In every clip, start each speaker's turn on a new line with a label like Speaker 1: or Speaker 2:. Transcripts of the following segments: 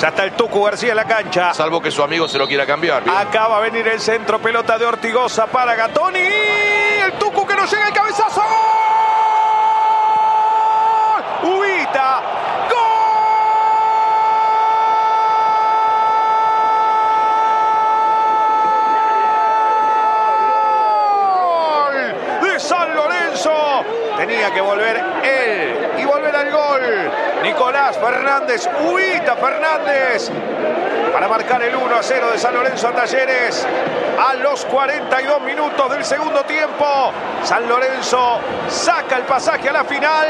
Speaker 1: Ya está el Tucu García en la cancha.
Speaker 2: Salvo que su amigo se lo quiera cambiar.
Speaker 1: Acaba de venir el centro, pelota de Ortigosa para Gatoni. El Tucu que no llega el cabezazo. ¡Gol! Ubita. ¡Gol! De San Lorenzo. Tenía que volver él y volver al gol. Nicolás Fernández, Ubita Fernández, para marcar el 1 a 0 de San Lorenzo a Talleres a los 42 minutos del segundo tiempo. San Lorenzo saca el pasaje a la final.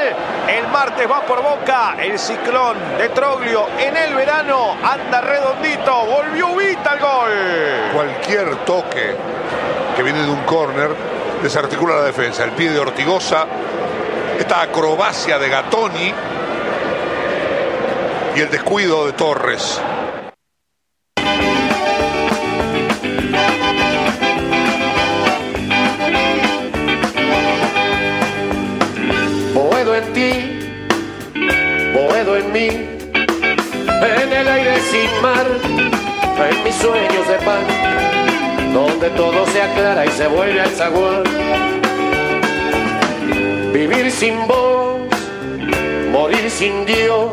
Speaker 1: El martes va por boca. El ciclón de Troglio en el verano anda redondito. Volvió Ubita al gol.
Speaker 3: Cualquier toque que viene de un córner desarticula la defensa. El pie de Ortigosa, esta acrobacia de Gatoni y el descuido de Torres.
Speaker 4: Boedo en ti, Boedo en mí, en el aire sin mar, en mis sueños de pan, donde todo se aclara y se vuelve al zaguán. Vivir sin vos, morir sin Dios,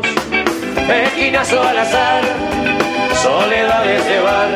Speaker 4: esquinazo al azar, soledades de bar,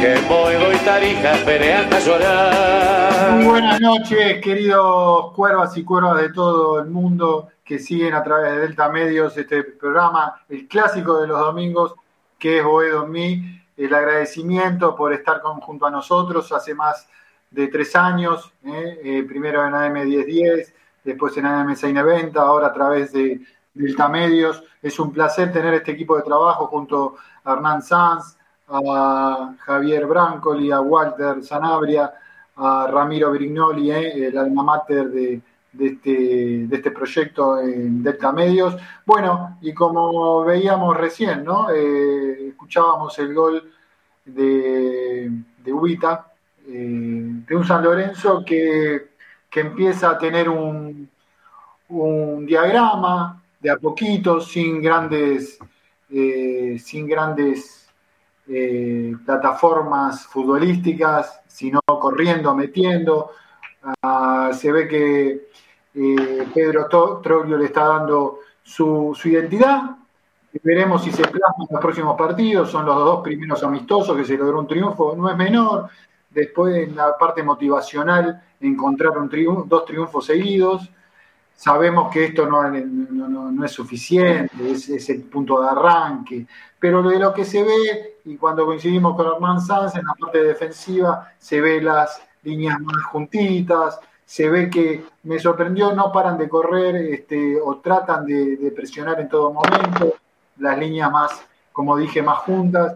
Speaker 4: que Boedo y Tarija esperé hasta llorar.
Speaker 5: Buenas noches, queridos cuervas y cuervas de todo el mundo que siguen a través de Delta Medios este programa, el clásico de los domingos, que es Boedo en mí. El agradecimiento por estar con- junto a nosotros hace más de tres años, ¿eh? Eh, primero en AM 1010, después en AM 690, ahora a través de Delta Medios. Es un placer tener este equipo de trabajo junto a Hernán Sanz, a Javier Brancoli, a Walter Sanabria, a Ramiro Brignoli, eh, el alma mater de, de este, de este proyecto en Delta Medios. Bueno, y como veíamos recién, ¿no? Eh, escuchábamos el gol de, de Ubita, eh, de un San Lorenzo que, que empieza a tener un, un diagrama de a poquito, sin grandes, eh, sin grandes eh, plataformas futbolísticas, sino corriendo, metiendo. Ah, se ve que eh, Pedro Troglio le está dando su, identidad. Veremos si se plasma en los próximos partidos. Son los dos primeros amistosos que se logró un triunfo. No es menor. Después, en la parte motivacional, encontrar un dos triunfos seguidos. Sabemos que esto no, es suficiente, es, el punto de arranque, pero de lo que se ve, y cuando coincidimos con Hernán Sanz en la parte defensiva, se ve las líneas más juntitas, se ve que me sorprendió, no paran de correr este, o tratan de, presionar en todo momento, las líneas más, como dije, más juntas.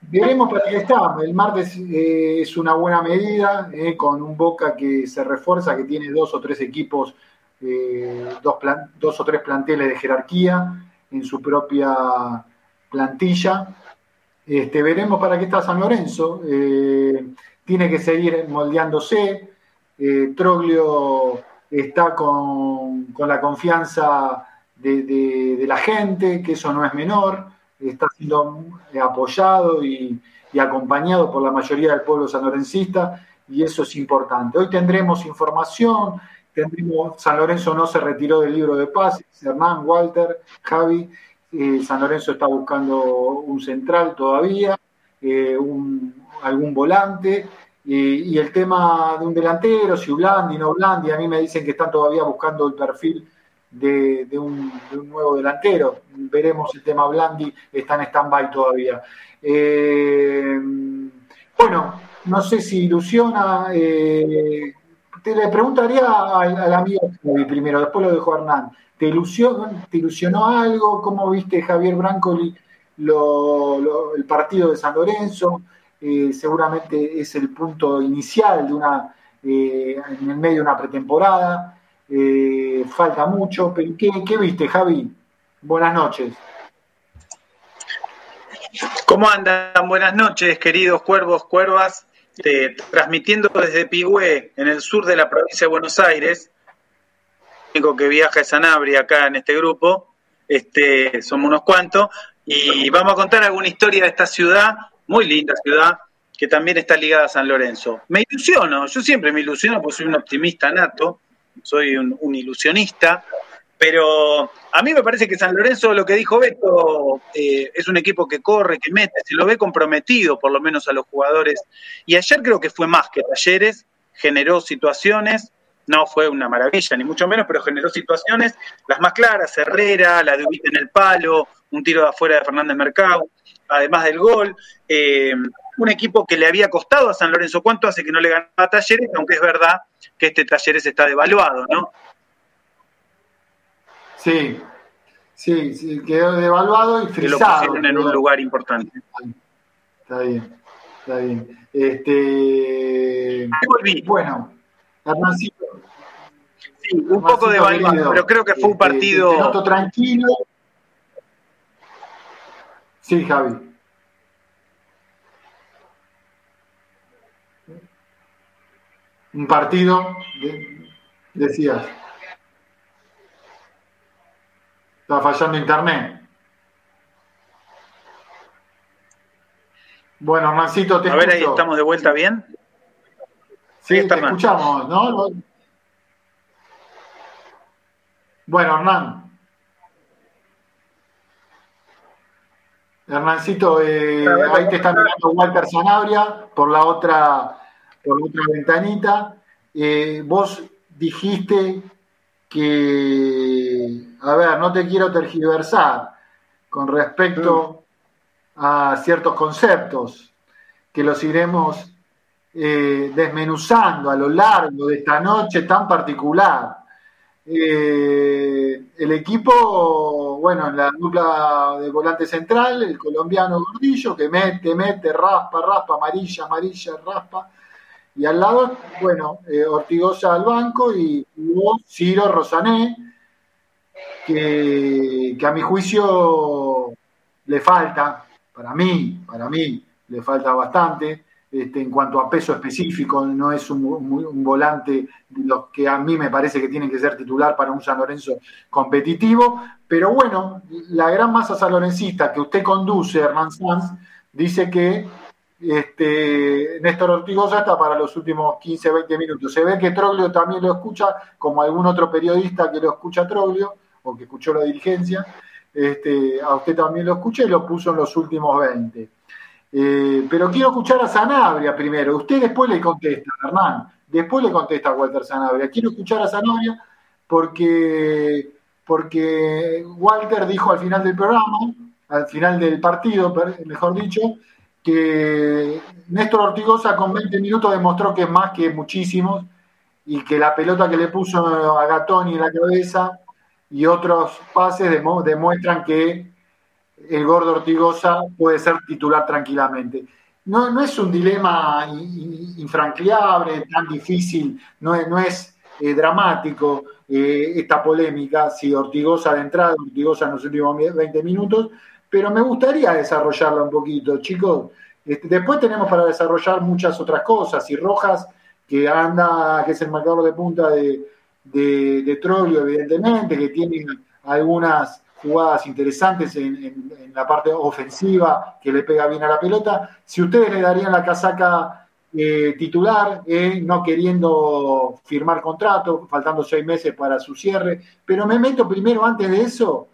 Speaker 5: Veremos para qué está. El martes eh, es una buena medida, eh, con un Boca que se refuerza, que tiene dos o tres equipos, eh, dos, o tres planteles de jerarquía en su propia plantilla. Este, veremos para qué está San Lorenzo. tiene que seguir moldeándose. Troglio está con, la confianza de la gente, que eso no es menor está siendo apoyado y, acompañado por la mayoría del pueblo sanlorencista y eso es importante. Hoy tendremos información, San Lorenzo no se retiró del libro de paz, Hernán, Walter, Javi, eh, San Lorenzo está buscando un central todavía, eh, algún volante, y el tema de un delantero, si Blandi, no Blandi, a mí me dicen que están todavía buscando el perfil de, un, nuevo delantero. Veremos el tema Blandi, está en stand-by todavía. Eh, bueno, no sé si ilusiona. Eh, te le preguntaría al, amigo primero, después lo dejo Hernán. ¿Te ilusionó, ¿Te ilusionó algo? ¿Cómo viste Javier Brancoli el partido de San Lorenzo? Eh, seguramente es el punto inicial de una en el medio de una pretemporada. Eh, falta mucho. Pero ¿qué, viste, Javi? Buenas noches.
Speaker 6: ¿Cómo andan? Buenas noches, queridos cuervos, cuervas. Este, transmitiendo desde Pigüé, en el sur de la provincia de Buenos Aires. El único que viaja es Sanabria acá en este grupo. Este, somos unos cuantos. Y vamos a contar alguna historia de esta ciudad, muy linda ciudad, que también está ligada a San Lorenzo. Me ilusiono, yo siempre me ilusiono porque soy un optimista nato soy un, ilusionista, pero a mí me parece que San Lorenzo, lo que dijo Beto, eh, es un equipo que corre, que mete, se lo ve comprometido por lo menos a los jugadores. Y ayer creo que fue más que Talleres, generó situaciones, no fue una maravilla, ni mucho menos, pero generó situaciones, las más claras, Herrera, la de Ubita en el palo, un tiro de afuera de Fernández Mercado, además del gol. Eh, un equipo que le había costado a San Lorenzo. ¿Cuánto hace que no le ganaba a Talleres? Aunque es verdad que este Talleres está devaluado, ¿no?
Speaker 5: Sí, sí, sí quedó devaluado y frisado.
Speaker 6: Que lo en un lugar importante.
Speaker 5: Está bien, está bien. Este...
Speaker 6: Volví.
Speaker 5: Bueno, Hernancito.
Speaker 6: Sí, un poco devaluado, pero creo que fue un este, partido...
Speaker 5: Te tranquilo. Sí, Javi. un partido, decías, está fallando internet. Bueno, Hernancito, te
Speaker 6: A ver, ahí estamos de vuelta bien.
Speaker 5: Sí, te escuchamos, ¿no? Bueno, Hernán. Hernancito, eh, ahí te está mirando Walter Sanabria por la otra por otra ventanita. Eh, vos dijiste que, a ver, no te quiero tergiversar con respecto a ciertos conceptos, que los iremos eh, desmenuzando a lo largo de esta noche tan particular. Eh, el equipo, bueno, en la dupla de volante central, el colombiano Gordillo, que mete, mete, raspa, raspa, amarilla, amarilla, raspa, y al lado, bueno, eh, Ortigosa al banco y Ciro Rosané, que, a mi juicio le falta, para mí, para mí, le falta bastante. Este, en cuanto a peso específico, no es un, volante lo que a mí me parece que tiene que ser titular para un San Lorenzo competitivo, pero bueno, la gran masa sanlorencista que usted conduce, Hernán Sanz, dice que este, Néstor Ortigosa está para los últimos 15, 20 minutos. Se ve que Troglio también lo escucha, como algún otro periodista que lo escucha Troglio, que escuchó la dirigencia. Este, a usted también lo escuché y lo puso en los últimos 20. Eh, pero quiero escuchar a Sanabria primero. Usted después le contesta, Hernán. Después le contesta a Walter Sanabria. Quiero escuchar a Sanabria porque, porque Walter dijo al final del programa, al final del partido, mejor dicho, que Néstor Ortigosa con 20 minutos demostró que es más que muchísimos y que la pelota que le puso a Gatoni en la cabeza y otros pases demuestran que el gordo Ortigosa puede ser titular tranquilamente. No, no es un dilema infranqueable, tan difícil, no es, no es eh, dramático eh, esta polémica, si Ortigosa de entrada, Ortigosa en los últimos 20 minutos, pero me gustaría desarrollarla un poquito, chicos. Este, después tenemos para desarrollar muchas otras cosas, y Rojas, que anda, que es el marcador de punta de, de, de Trollio, evidentemente, que tiene algunas jugadas interesantes en, la parte ofensiva, que le pega bien a la pelota. Si ustedes le darían la casaca eh, titular, eh, no queriendo firmar contrato, faltando seis meses para su cierre, pero me meto primero antes de eso,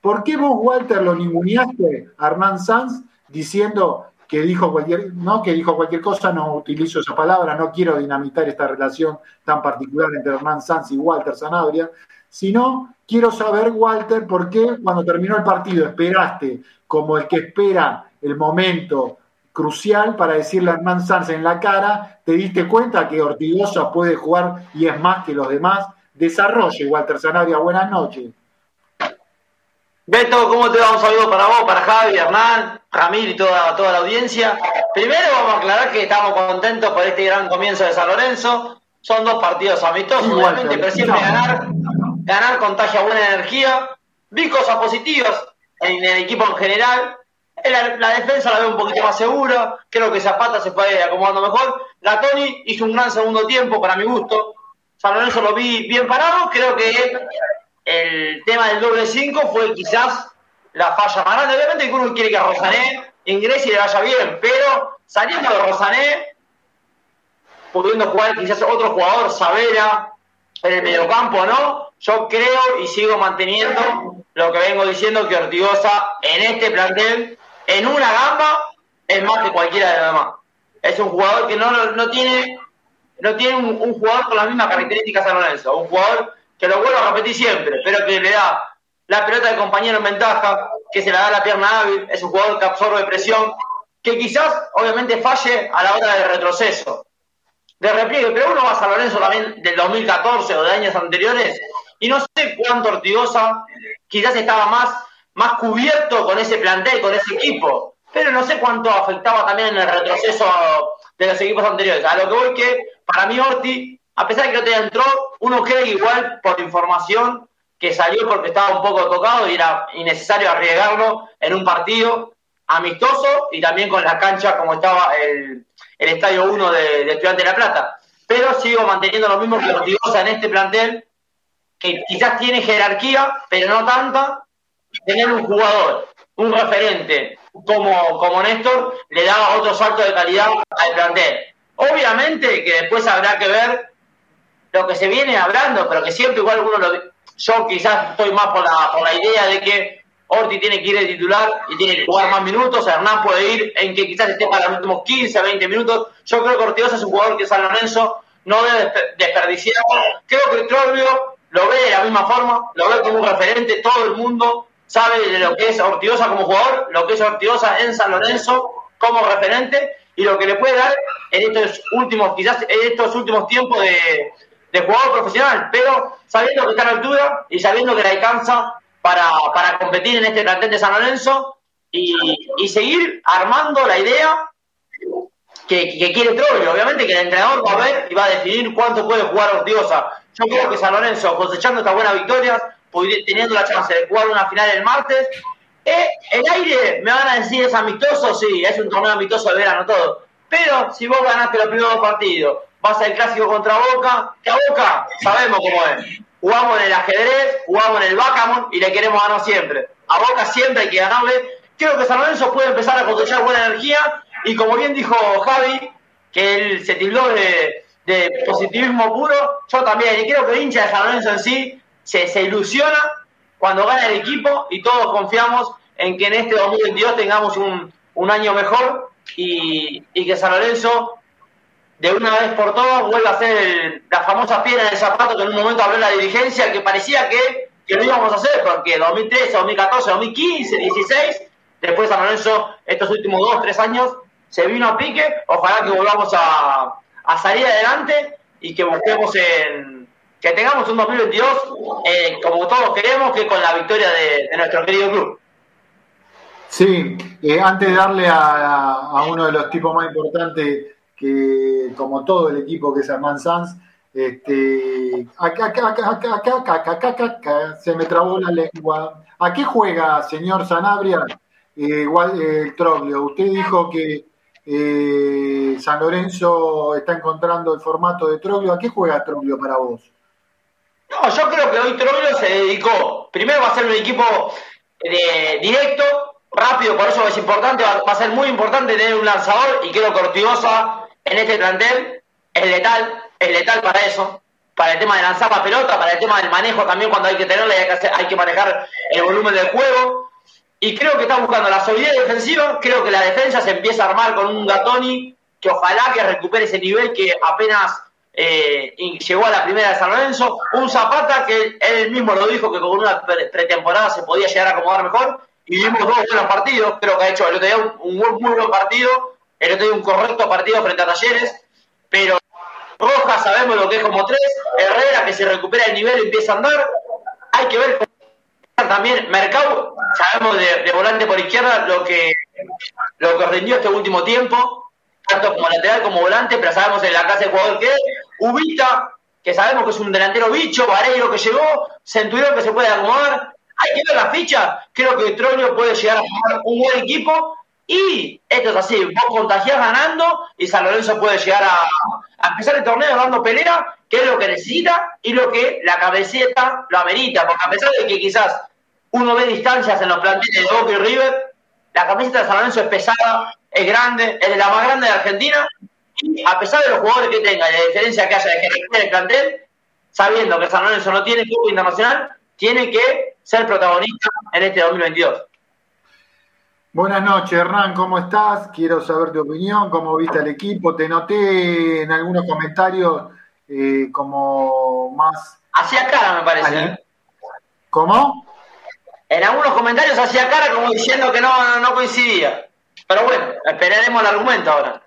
Speaker 5: ¿Por qué vos, Walter, lo ninguneaste a Hernán Sanz diciendo que dijo cualquier, no que dijo cualquier cosa, no utilizo esa palabra, no quiero dinamitar esta relación tan particular entre Hernán Sanz y Walter Sanabria, sino quiero saber, Walter, por qué cuando terminó el partido esperaste como el que espera el momento crucial para decirle a Hernán Sanz en la cara, te diste cuenta que Ortigosa puede jugar y es más que los demás. Desarrolle, Walter Sanabria, buenas noches.
Speaker 7: Beto, ¿cómo te va? Un saludo para vos, para Javi, Hernán, Ramiro y toda, toda la audiencia. Primero vamos a aclarar que estamos contentos por este gran comienzo de San Lorenzo. Son dos partidos amistosos, igualmente, pero siempre ganar ganar contagia buena energía. Vi cosas positivas en el equipo en general. La, defensa la veo un poquito más segura. Creo que Zapata se fue acomodando mejor. La Tony hizo un gran segundo tiempo para mi gusto. San Lorenzo lo vi bien parado. Creo que el tema del doble 5 fue quizás la falla más grande. Obviamente que uno quiere que Rosané ingrese y le vaya bien, pero saliendo de Rosané, pudiendo jugar quizás otro jugador, Savera, en el mediocampo, ¿no? Yo creo y sigo manteniendo lo que vengo diciendo que Ortigosa en este plantel, en una gamba, es más que cualquiera de los demás. Es un jugador que no, no tiene, no tiene un, jugador con las mismas características a Lorenzo, un jugador que lo vuelvo a repetir siempre, pero que le da la pelota de compañero en ventaja, que se la da la pierna hábil, es un jugador que absorbe presión, que quizás obviamente falle a la hora del retroceso de repliegue, pero uno va a San Lorenzo también del 2014 o de años anteriores y no sé cuánto Ortigosa quizás estaba más, más cubierto con ese plantel, con ese equipo, pero no sé cuánto afectaba también en el retroceso de los equipos anteriores. A lo que voy que para mí Orti, a pesar de que no te entró, uno cree igual por información que salió porque estaba un poco tocado y era innecesario arriesgarlo en un partido amistoso y también con la cancha como estaba el, Estadio 1 de, de Estudiante de La Plata. Pero sigo manteniendo lo mismo que Ortigosa en este plantel, que quizás tiene jerarquía, pero no tanta. Tener un jugador, un referente como, como Néstor, le da otro salto de calidad al plantel. Obviamente que después habrá que ver lo que se viene hablando, pero que siempre igual uno lo... Yo quizás estoy más por la, por la idea de que Orti tiene que ir de titular y tiene que jugar más minutos. Hernán puede ir en que quizás esté para los últimos 15, 20 minutos. Yo creo que Ortigosa es un jugador que San Lorenzo no debe desperdiciar. Creo que Trollio lo ve de la misma forma, lo ve como un referente. Todo el mundo sabe de lo que es Ortigosa como jugador, lo que es Ortigosa en San Lorenzo como referente y lo que le puede dar en estos últimos, quizás en estos últimos tiempos de, de jugador profesional, pero sabiendo que está la altura y sabiendo que le alcanza para, para competir en este plantel de San Lorenzo y, y seguir armando la idea que, que, quiere Trollio. Obviamente que el entrenador va a ver y va a definir cuánto puede jugar Ortiosa. Yo creo que San Lorenzo, cosechando estas buenas victorias, teniendo la chance de jugar una final el martes, eh, el aire, me van a decir, es amistoso, sí, es un torneo amistoso de verano todo. Pero si vos ganaste los primeros partidos, vas al clásico contra Boca, que a Boca sabemos cómo es jugamos en el ajedrez, jugamos en el backgammon y le queremos ganar siempre. A Boca siempre hay que ganarle. Creo que San Lorenzo puede empezar a cosechar buena energía y como bien dijo Javi, que él se tildó de, positivismo puro, yo también. Y creo que el hincha de San Lorenzo en sí se, se ilusiona cuando gana el equipo y todos confiamos en que en este 2022 tengamos un, un año mejor y, y que San Lorenzo de una vez por todas vuelva a ser la famosa piedra en el zapato que en un momento habló la dirigencia, que parecía que, que lo íbamos a hacer, porque 2013, 2014, 2015, 16, después San Lorenzo, estos últimos dos, tres años, se vino a pique, ojalá que volvamos a, a salir adelante y que busquemos en que tengamos un 2022 eh, como todos queremos, que con la victoria de, de nuestro querido club.
Speaker 5: Sí, eh, antes de darle a, a uno de los tipos más importantes, que como todo el equipo que es Armand Sanz, este, acá, acá, acá acá acá acá acá se me trabó la lengua. ¿A qué juega, señor Sanabria? El Troglio, usted dijo que eh, San Lorenzo está encontrando el formato de Troglio. ¿A qué juega Troglio para vos?
Speaker 7: No, yo creo que hoy Troglio se dedicó. Primero va a ser un equipo de, directo, rápido, por eso es importante. Va, a ser muy importante tener un lanzador y creo que en este plantel es letal, es letal para eso, para el tema de lanzar la pelota, para el tema del manejo también cuando hay que tenerla y hay que, hacer- manejar el volumen del juego. Y creo que está buscando la solidez defensiva, creo que la defensa se empieza a armar con un Gatoni que ojalá que recupere ese nivel que apenas eh, llegó a la primera de San Lorenzo, un Zapata que él mismo lo dijo que con una pre- pretemporada se podía llegar a acomodar mejor. Y vimos dos buenos partidos, creo que ha hecho el otro día un, un muy buen partido, el otro día un correcto partido frente a Talleres, pero Rojas sabemos lo que es como tres, Herrera que se recupera el nivel y empieza a andar, hay que ver también Mercado, sabemos de, de volante por izquierda lo que lo que rindió este último tiempo, tanto como lateral como volante, pero sabemos en la clase de jugador que es, Ubita, que sabemos que es un delantero bicho, Vareiro que llegó, Centurión que se puede acomodar, hay que ver la ficha, creo que Troglio puede llegar a formar un buen equipo y esto es así, vos contagiás ganando y San Lorenzo puede llegar a, a empezar el torneo dando pelea, que es lo que necesita y lo que la cabeceta lo amerita, porque a pesar de que quizás uno ve distancias en los planteles de Boca y River, la camiseta de San Lorenzo es pesada, es grande, es la más grande de Argentina, y a pesar de los jugadores que tenga y la diferencia que haya de jerarquía del plantel, sabiendo que San Lorenzo no tiene club internacional, tiene que ser protagonista en este 2022.
Speaker 5: Buenas noches, Hernán, ¿cómo estás? Quiero saber tu opinión, cómo viste al equipo. Te noté en algunos comentarios eh, como más...
Speaker 7: Hacía cara, me parece. ¿eh?
Speaker 5: ¿Cómo?
Speaker 7: En algunos comentarios hacía cara como diciendo que no, no, no coincidía. Pero bueno, esperaremos el argumento ahora.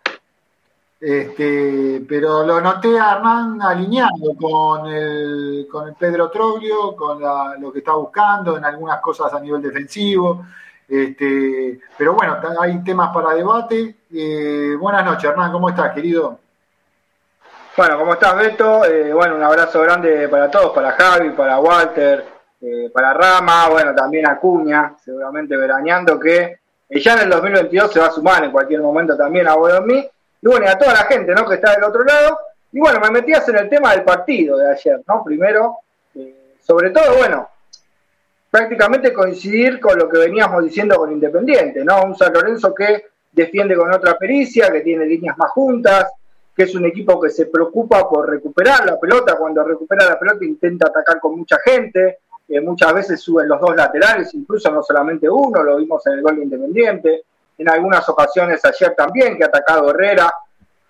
Speaker 5: Este, pero lo noté a Hernán alineado con el, con el Pedro Troglio, con la- lo que está buscando en algunas cosas a nivel defensivo. Este, pero bueno, hay temas para debate. Eh, buenas noches, Hernán, ¿cómo estás, querido?
Speaker 8: Bueno, ¿cómo estás, Beto? Eh, bueno, un abrazo grande para todos, para Javi, para Walter, eh, para Rama, bueno, también a Cuña, seguramente veraneando, que eh, ya en el 2022 se va a sumar en cualquier momento también a Bodomí. Y bueno, y a toda la gente, ¿no? Que está del otro lado. Y bueno, me metías en el tema del partido de ayer, ¿no? Primero, sobre todo, bueno, prácticamente coincidir con lo que veníamos diciendo con Independiente, ¿no? Un San Lorenzo que defiende con otra pericia, que tiene líneas más juntas, que es un equipo que se preocupa por recuperar la pelota, cuando recupera la pelota intenta atacar con mucha gente, eh, muchas veces suben los dos laterales, incluso no solamente uno, lo vimos en el gol de Independiente, en algunas ocasiones ayer también, que ha atacado Herrera,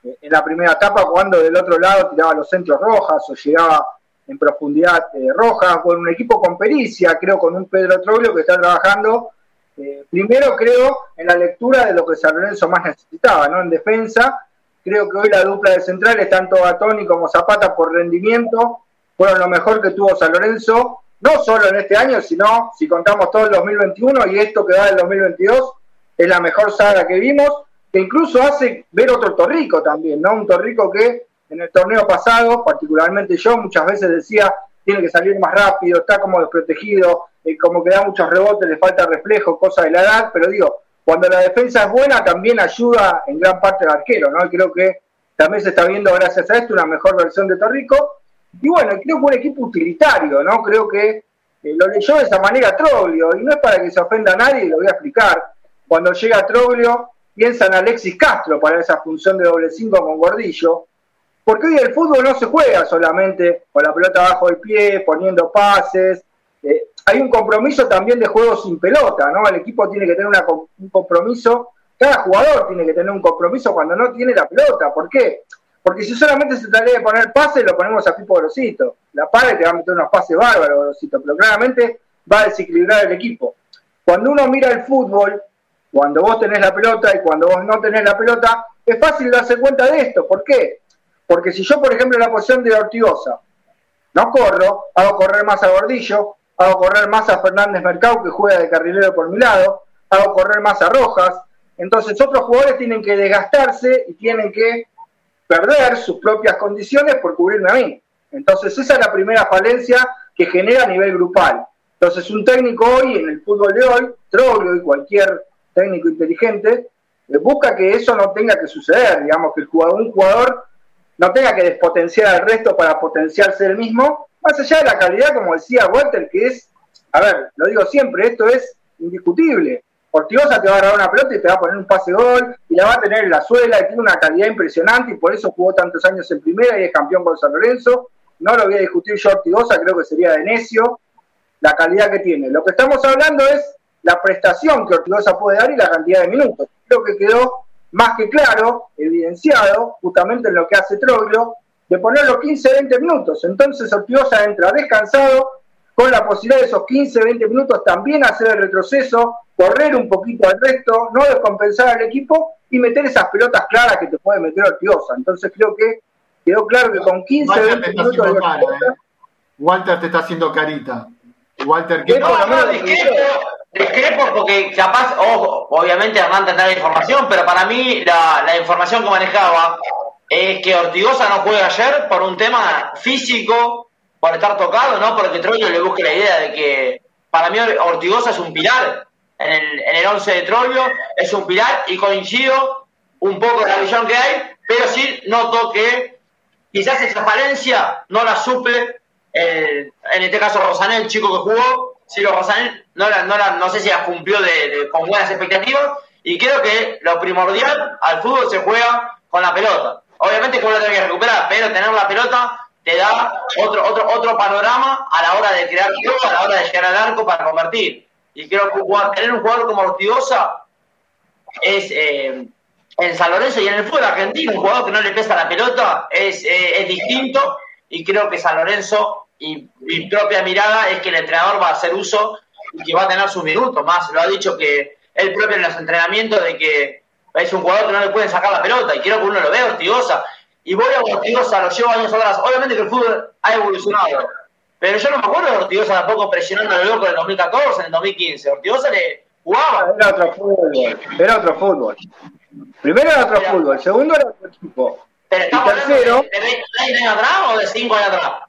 Speaker 8: eh, en la primera etapa cuando del otro lado tiraba los centros rojas o llegaba en profundidad eh, roja, con un equipo con pericia, creo con un Pedro Troglio que está trabajando, eh, primero creo en la lectura de lo que San Lorenzo más necesitaba, ¿no? En defensa, creo que hoy la dupla de centrales, tanto Gatoni como Zapata por rendimiento, fueron lo mejor que tuvo San Lorenzo, no solo en este año, sino si contamos todo el 2021 y esto que va del 2022, es la mejor saga que vimos, que incluso hace ver otro Torrico también, ¿no? Un Torrico que en el torneo pasado, particularmente yo, muchas veces decía, tiene que salir más rápido, está como desprotegido, eh, como que da muchos rebotes, le falta reflejo, cosa de la edad, pero digo, cuando la defensa es buena también ayuda en gran parte al arquero, ¿no? Y creo que también se está viendo gracias a esto una mejor versión de Torrico. Y bueno, creo que un equipo utilitario, ¿no? Creo que eh, lo leyó de esa manera Troglio, y no es para que se ofenda a nadie, lo voy a explicar. Cuando llega Troglio, piensa en Alexis Castro para esa función de doble cinco con Gordillo, porque hoy el fútbol no se juega solamente con la pelota abajo del pie, poniendo pases. Eh, hay un compromiso también de juego sin pelota, ¿no? El equipo tiene que tener un compromiso, cada jugador tiene que tener un compromiso cuando no tiene la pelota. ¿Por qué? Porque si solamente se trata de poner pases, lo ponemos a Pipo Grosito. La pared te va a meter unos pases bárbaros, Grosito, pero claramente va a desequilibrar el equipo. Cuando uno mira el fútbol, cuando vos tenés la pelota y cuando vos no tenés la pelota, es fácil darse cuenta de esto. ¿Por qué? Porque si yo, por ejemplo, en la posición de Ortigosa, no corro, hago correr más a Gordillo, hago correr más a Fernández Mercado, que juega de carrilero por mi lado, hago correr más a Rojas. Entonces otros jugadores tienen que desgastarse y tienen que perder sus propias condiciones por cubrirme a mí. Entonces esa es la primera falencia que genera a nivel grupal. Entonces un técnico hoy, en el fútbol de hoy, Troglio y cualquier técnico inteligente, eh, busca que eso no tenga que suceder, digamos, que el jugador, un jugador no tenga que despotenciar al resto para potenciarse el mismo, más allá de la calidad, como decía Walter, que es, a ver, lo digo siempre, esto es indiscutible. Ortigosa te va a agarrar una pelota y te va a poner un pase gol y la va a tener en la suela y tiene una calidad impresionante y por eso jugó tantos años en primera y es campeón con San Lorenzo. No lo voy a discutir yo Ortigosa, creo que sería de necio la calidad que tiene. Lo que estamos hablando es la prestación que Ortigosa puede dar y la cantidad de minutos. Creo que quedó más que claro, evidenciado, justamente en lo que hace Troglio, de poner los 15-20 minutos. Entonces Ortigosa entra descansado, con la posibilidad de esos 15-20 minutos también hacer el retroceso, correr un poquito al resto, no descompensar al equipo y meter esas pelotas claras que te puede meter Ortigosa. Entonces creo que quedó claro que con 15-20 minutos...
Speaker 5: ¿eh? Walter te está haciendo carita. Walter, ¿qué
Speaker 7: no, no, discrepo, porque capaz, obviamente Hernán tendrá la información, pero para mí la, la información que manejaba es que Ortigosa no juega ayer por un tema físico por estar tocado, no porque Troglio le busque la idea de que para mí Ortigosa es un pilar en el, en el 11 de Troglio, es un pilar y coincido un poco en la visión que hay, pero sí noto que quizás esa falencia no la suple en este caso Rosanel, el chico que jugó, si lo Rosanel no, no, la, no sé si la cumplió con buenas expectativas y creo que lo primordial al fútbol se juega con la pelota. Obviamente que uno tiene que recuperar, pero tener la pelota te da otro, otro, otro panorama a la hora de crear a la hora de llegar al arco para convertir. Y creo que tener un jugador como Ortigosa es eh, en San Lorenzo y en el fútbol argentino, un jugador que no le pesa la pelota es, eh, es distinto y creo que San Lorenzo y mi propia mirada es que el entrenador va a hacer uso y que va a tener sus minutos más. Lo ha dicho que él propio en los entrenamientos de que es un jugador que no le pueden sacar la pelota y quiero que uno lo vea Ortigosa y voy a Ortigosa, lo llevo años atrás. Obviamente que el fútbol ha evolucionado, pero yo no me acuerdo de Ortigosa tampoco presionando a loco en el 2014, en el 2015. Ortigosa le jugaba.
Speaker 8: Era otro fútbol, era otro fútbol. Primero era otro fútbol, segundo era otro equipo.
Speaker 7: Pero estamos tercero, de, de 20 años atrás o de 5 años atrás.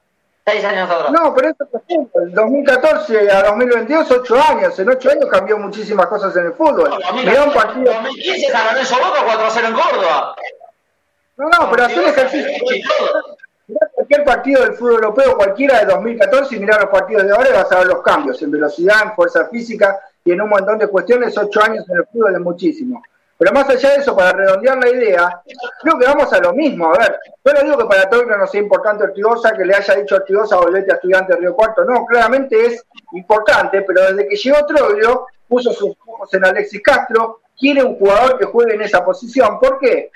Speaker 7: 6 años atrás.
Speaker 8: No, pero eso es tiempo. El 2014 a 2022, 8 años. En 8 años cambió muchísimas cosas en el fútbol.
Speaker 7: No, 2015 San Lorenzo Boca 4-0 en Córdoba.
Speaker 8: No, no, pero hacer ejercicio. Mirá cualquier partido del fútbol europeo, cualquiera de 2014, y mirá los partidos de ahora y vas a ver los cambios en velocidad, en fuerza física y en un montón de cuestiones. Ocho años en el fútbol es muchísimo. Pero más allá de eso, para redondear la idea, creo que vamos a lo mismo. A ver, yo no digo que para Troglio no sea importante Ortigosa, que le haya dicho Ortigosa volvete a estudiante de Río Cuarto. No, claramente es importante, pero desde que llegó Troglio, puso sus ojos en Alexis Castro, quiere un jugador que juegue en esa posición. ¿Por qué?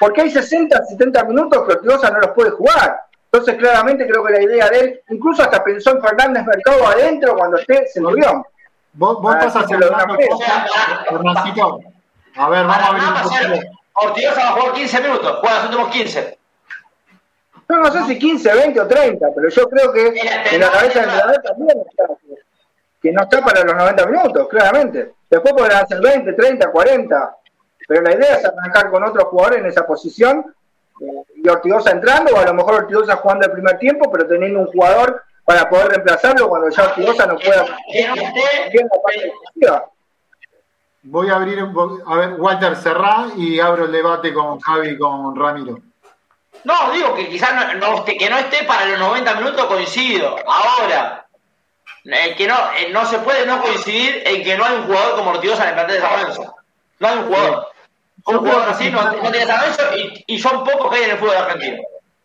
Speaker 8: Porque hay 60, 70 minutos que Ortigosa no los puede jugar. Entonces, claramente creo que la idea de él, incluso hasta pensó en Fernández Mercado adentro cuando esté se movió.
Speaker 5: Vos, vos estás haciendo una cosa, A ver, vamos a ver un.
Speaker 7: Ortigosa va a jugar 15 minutos, juega los últimos 15.
Speaker 8: Yo no sé si 15, 20 o 30, pero yo creo que en la cabeza del entrenador también está, que no está para los 90 minutos, claramente. Después podrán hacer 20, 30, 40. Pero la idea es arrancar con otro jugador en esa posición eh, y Ortigosa entrando, o a lo mejor Ortigosa jugando el primer tiempo, pero teniendo un jugador para poder reemplazarlo cuando ya Ortigosa no pueda.
Speaker 5: Voy a abrir, un, a ver, Walter Serrá y abro el debate con Javi y con Ramiro.
Speaker 7: No, digo que quizás no, que no esté para los 90 minutos coincido. Ahora, eh, que no, eh, no se puede no coincidir en que no hay un jugador como Ortigosa en el plantel de San Lorenzo. No hay un jugador. Un jugador así no, tiene San y, y son pocos que hay en el fútbol argentino.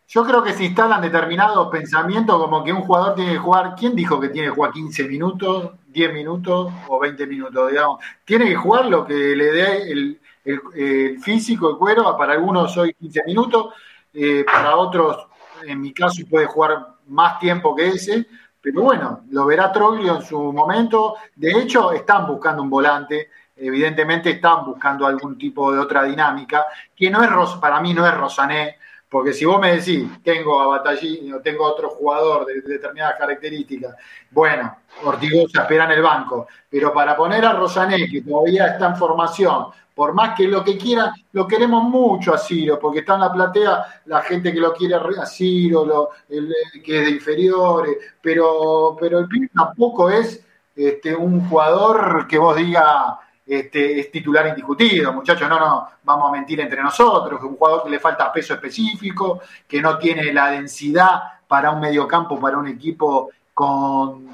Speaker 5: Yo creo que se instalan determinados pensamientos como que un jugador tiene que jugar, ¿quién dijo que tiene que jugar 15 minutos, 10 minutos o 20 minutos? Digamos, tiene que jugar lo que le dé el, el, físico, el cuero, para algunos hoy 15 minutos. eh, para otros, en mi caso, puede jugar más tiempo que ese, pero bueno, lo verá Troglio en su momento. De hecho, están buscando un volante, evidentemente están buscando algún tipo de otra dinámica, que no es, para mí no es Rosané, porque si vos me decís, tengo a Batallini o tengo a otro jugador de, determinadas características, bueno, Ortigosa espera en el banco, pero para poner a Rosané, que todavía está en formación, por más que lo que quiera, lo queremos mucho a Ciro, porque está en la platea la gente que lo quiere a Ciro, el, que es de inferiores, pero, pero el pibe tampoco es este, un jugador que vos digas este, es titular indiscutido, muchachos, no, no, vamos a mentir entre nosotros, que un jugador que le falta peso específico, que no tiene la densidad para un mediocampo, para un equipo con,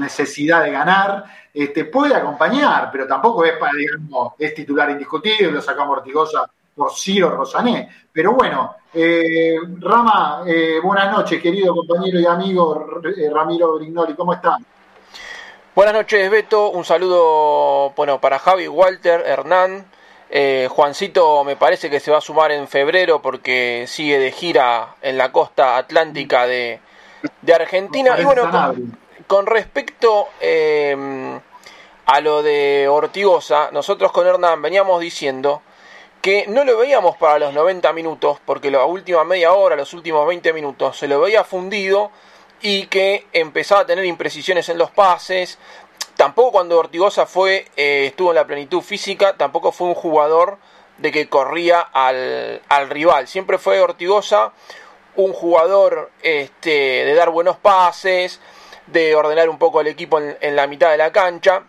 Speaker 5: necesidad de ganar, este, puede acompañar, pero tampoco es para, digamos, es titular indiscutido, lo sacamos Ortigosa por Ciro Rosané. Pero bueno, eh, Rama, eh, buenas noches, querido compañero y amigo eh, Ramiro Brignoli, ¿cómo estás?
Speaker 9: Buenas noches, Beto. Un saludo bueno, para Javi, Walter, Hernán. Eh, Juancito me parece que se va a sumar en febrero porque sigue de gira en la costa atlántica de, Argentina. Y bueno, con, respecto em, a lo de Ortigosa, nosotros con Hernán veníamos diciendo que no lo veíamos para los 90 minutos, porque la última media hora, los últimos 20 minutos, se lo veía fundido y que empezaba a tener imprecisiones en los pases. Tampoco cuando Ortigosa fue, eh, estuvo en la plenitud física, tampoco fue un jugador de que corría al, rival. Siempre fue Ortigosa un jugador este, de dar buenos pases, de ordenar un poco al equipo en, la mitad de la cancha,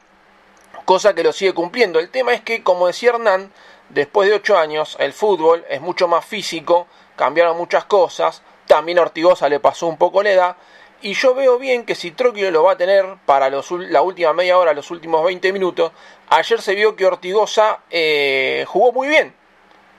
Speaker 9: cosa que lo sigue cumpliendo. El tema es que, como decía Hernán, después de ocho años el fútbol es mucho más físico, cambiaron muchas cosas, también a Ortigosa le pasó un poco la edad, y yo veo bien que si Troquio lo va a tener para la última media hora, los últimos 20 minutos, ayer se vio que Ortigosa eh, jugó muy bien,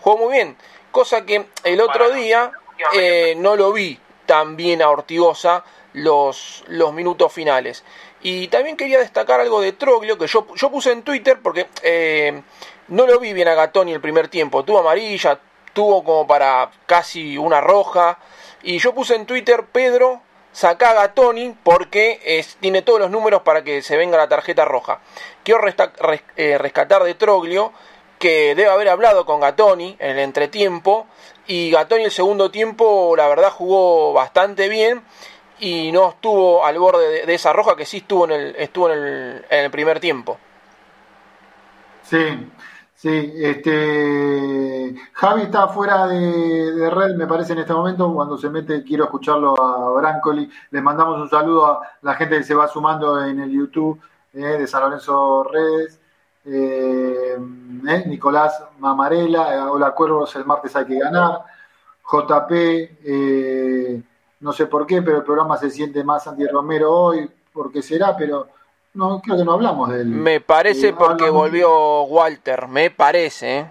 Speaker 9: jugó muy bien, cosa que el otro día eh, no lo vi tan bien a Ortigosa los, los minutos finales. Y también quería destacar algo de Troglio, que yo, yo puse en Twitter, porque eh, no lo vi bien a Gatoni el primer tiempo. Tuvo amarilla, tuvo como para casi una roja. Y yo puse en Twitter, Pedro saca a Gatoni porque tiene todos los números para que se venga la tarjeta roja. Quiero eh, rescatar de Troglio que debe haber hablado con Gatoni en el entretiempo y Gatoni el segundo tiempo la verdad jugó bastante bien y no estuvo al borde de, esa roja que sí estuvo en el, estuvo en el, en el primer tiempo.
Speaker 5: Sí, Sí, este Javi está fuera de, red, me parece, en este momento. Cuando se mete, quiero escucharlo a Brancoli. Le mandamos un saludo a la gente que se va sumando en el YouTube eh, de San Lorenzo Redes. Eh, eh, Nicolás Mamarela, Hola Cuervos, el martes hay que ganar. JP, no sé por qué, pero el programa se siente más Andy Romero hoy, porque será, pero no, creo que no hablamos de él.
Speaker 9: Me parece eh, porque volvió Walter, me parece. ¿eh?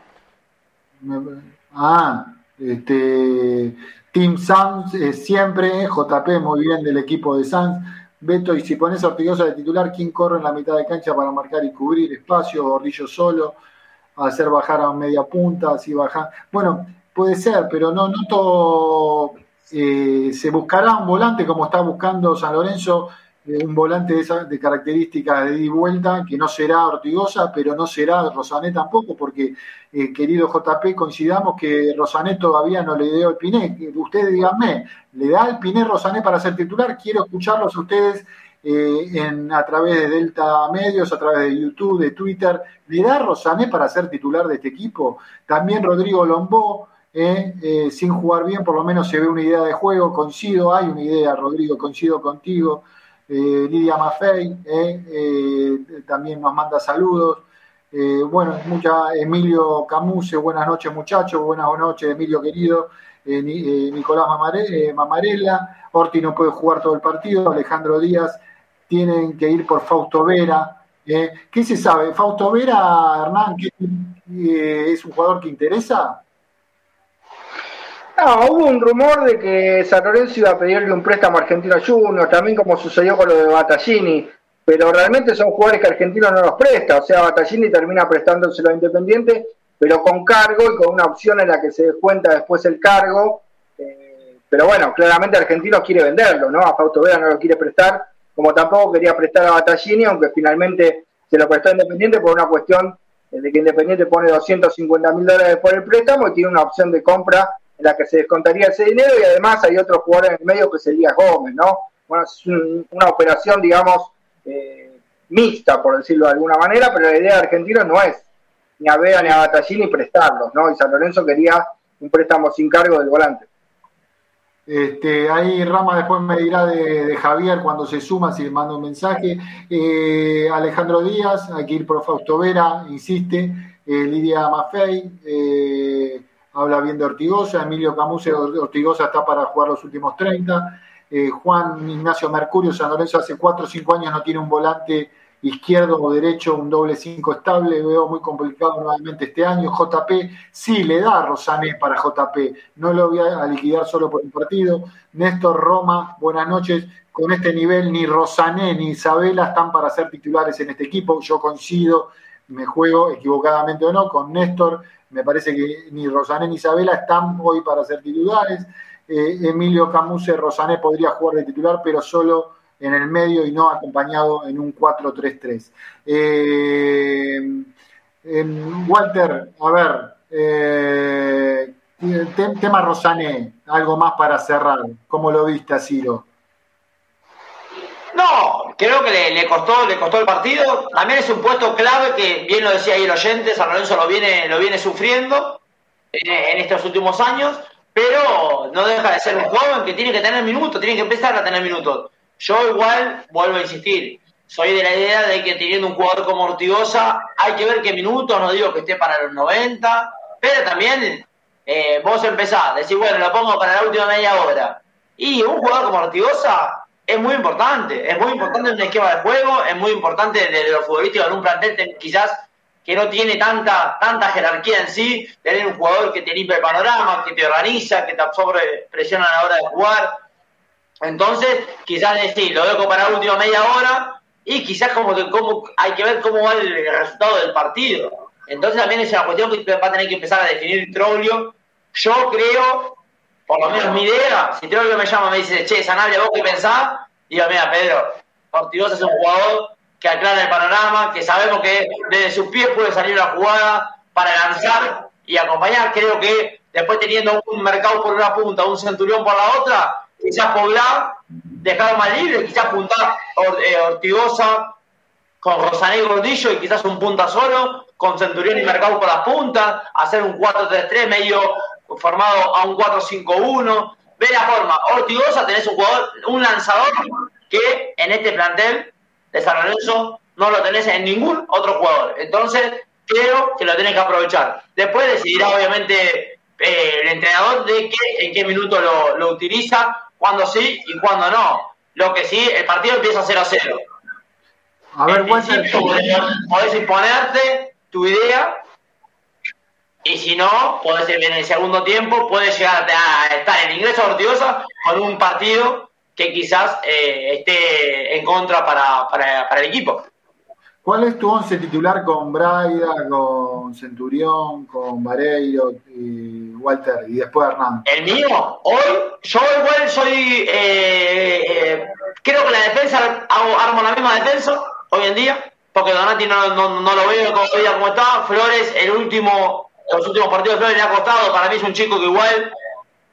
Speaker 5: Ah, este. Team Sanz siempre, JP muy bien del equipo de Sanz. Beto, y si pones a Ortigosa de titular, ¿quién corre en la mitad de cancha para marcar y cubrir espacio? Gordillo solo, hacer bajar a media punta, así bajar. Bueno, puede ser, pero no noto. Eh, se buscará un volante como está buscando San Lorenzo un volante de, esa, de características de ida y vuelta, que no será Ortigosa, pero no será Rosané tampoco, porque, eh, querido JP, coincidamos que Rosané todavía no le dio el Piné. Ustedes díganme, ¿le da el Piné Rosané para ser titular? Quiero escucharlos a ustedes eh, a través de Delta Medios, a través de YouTube, de Twitter. ¿Le da Rosané para ser titular de este equipo? También Rodrigo Lombó. Eh, sin jugar bien, por lo menos se ve una idea de juego, coincido, hay una idea, Rodrigo, coincido contigo, eh, Lidia Maffei eh, eh, también nos manda saludos. bueno, mucha, Emilio Camuse, buenas noches muchachos, buenas noches Emilio querido. Nicolás Mamarella, Orti no puede jugar todo el partido, Alejandro Díaz, tienen que ir por Fausto Vera. ¿Qué se sabe? ¿Fausto Vera, Hernán, es un jugador que interesa?
Speaker 8: No, hubo un rumor de que San Lorenzo iba a pedirle un préstamo a Argentino Junior, también como sucedió con lo de Battaglini, pero realmente son jugadores que Argentino no los presta, o sea, Battaglini termina prestándoselo a Independiente pero con cargo y con una opción en la que se descuenta después el cargo. Eh, pero bueno, claramente Argentino quiere venderlo, ¿no? A Fausto Vera no lo quiere prestar, como tampoco quería prestar a Battaglini, aunque finalmente se lo prestó a Independiente por una cuestión de que Independiente pone 250 mil dólares por el préstamo y tiene una opción de compra en la que se descontaría ese dinero y además hay otro jugador en el medio que sería Gómez, ¿no? Bueno, es una operación, digamos, eh, mixta, por decirlo de alguna manera, pero la idea de Argentino no es ni a Vega ni a Battaglini prestarlos, ¿no? Y San Lorenzo quería un préstamo sin cargo del volante.
Speaker 5: Este, ahí Rama después me dirá de, Javier cuando se suma, si le mando un mensaje. Eh, Alejandro Díaz, que ir por Fausto Vera, insiste. Eh, Lidia Maffei, eh, habla bien de Ortigosa. Emilio Camuse, Ortigosa está para jugar los últimos 30. Juan Ignacio Mercurio, San Lorenzo hace 4 o 5 años no tiene un volante izquierdo o derecho, un doble 5 estable, veo muy complicado nuevamente este año. JP sí le da a Rosané para JP, no lo voy a liquidar solo por un partido. Néstor Roma, buenas noches. Con este nivel ni Rosané ni Isabela están para ser titulares en este equipo. Yo coincido, me juego equivocadamente o no, con Néstor. Me parece que ni Rosané ni Isabela están hoy para ser titulares. Eh, Emilio Camuse, Rosané podría jugar de titular, pero solo en el medio y no acompañado en un 4-3-3. Eh, Walter, a ver, eh, tema Rosané, algo más para cerrar. ¿Cómo lo viste, Ciro?
Speaker 7: No, creo que le, costó, le costó el partido. También es un puesto clave que, bien lo decía ahí el oyente, San Lorenzo lo viene, lo viene sufriendo en, estos últimos años, pero no deja de ser un joven que tiene que tener minutos, tiene que empezar a tener minutos. Yo igual, vuelvo a insistir, soy de la idea de que teniendo un jugador como Ortigosa, hay que ver qué minutos, no digo que esté para los 90, pero también eh, vos empezás, decís, bueno, lo pongo para la última media hora. Y un jugador como Ortigosa es muy importante, es muy importante un esquema de juego, es muy importante desde lo futbolístico en un plantel quizás que no tiene tanta, tanta jerarquía en sí, tener un jugador que te limpia el panorama, que te organiza, que te absorbe presión a la hora de jugar entonces, quizás decir, lo dejo para la última media hora y quizás como como, hay que ver cómo va el resultado del partido. Entonces también es una cuestión que va a tener que empezar a definir Troglio. Yo creo, por lo menos mi idea, si Troglio me llama y me dice, che, Sanabria, ¿vos qué pensás? Digo, mira, Pedro, Ortigosa es un jugador que aclara el panorama, que sabemos que desde sus pies puede salir la jugada para lanzar y acompañar. Creo que después teniendo un mercado por una punta, un centurión por la otra, quizás poblar, dejar más libre, quizás apuntar eh, Ortigosa con Rosané Gordillo y quizás un punta solo, con Centurión y Mercado por las puntas, hacer un 4-3-3 medio formado a un 4-5-1. Ve la forma, Ortigosa tenés un jugador, un lanzador que en este plantel de San Lorenzo no lo tenés en ningún otro jugador. Entonces, creo que lo tenés que aprovechar. Después decidirá obviamente eh, el entrenador de qué, en qué minuto lo, lo utiliza, cuando sí y cuando no. Lo que sí, el partido empieza 0 a 0. A ver, podés imponerte tu idea y si no, podés en el segundo tiempo, puedes llegar a estar en ingreso Ortigosa con un partido que quizás eh, esté en contra para, para, para el equipo.
Speaker 5: ¿Cuál es tu once titular con Braida, con Centurión, con Vareiro y Walter y después Hernán?
Speaker 7: El mío, hoy, yo igual soy, eh, eh, creo que la defensa, hago, armo la misma defensa hoy en día, porque Donati no, no, lo veo como, como está, Flores, el último, los últimos partidos de Flores le ha costado, para mí es un chico que igual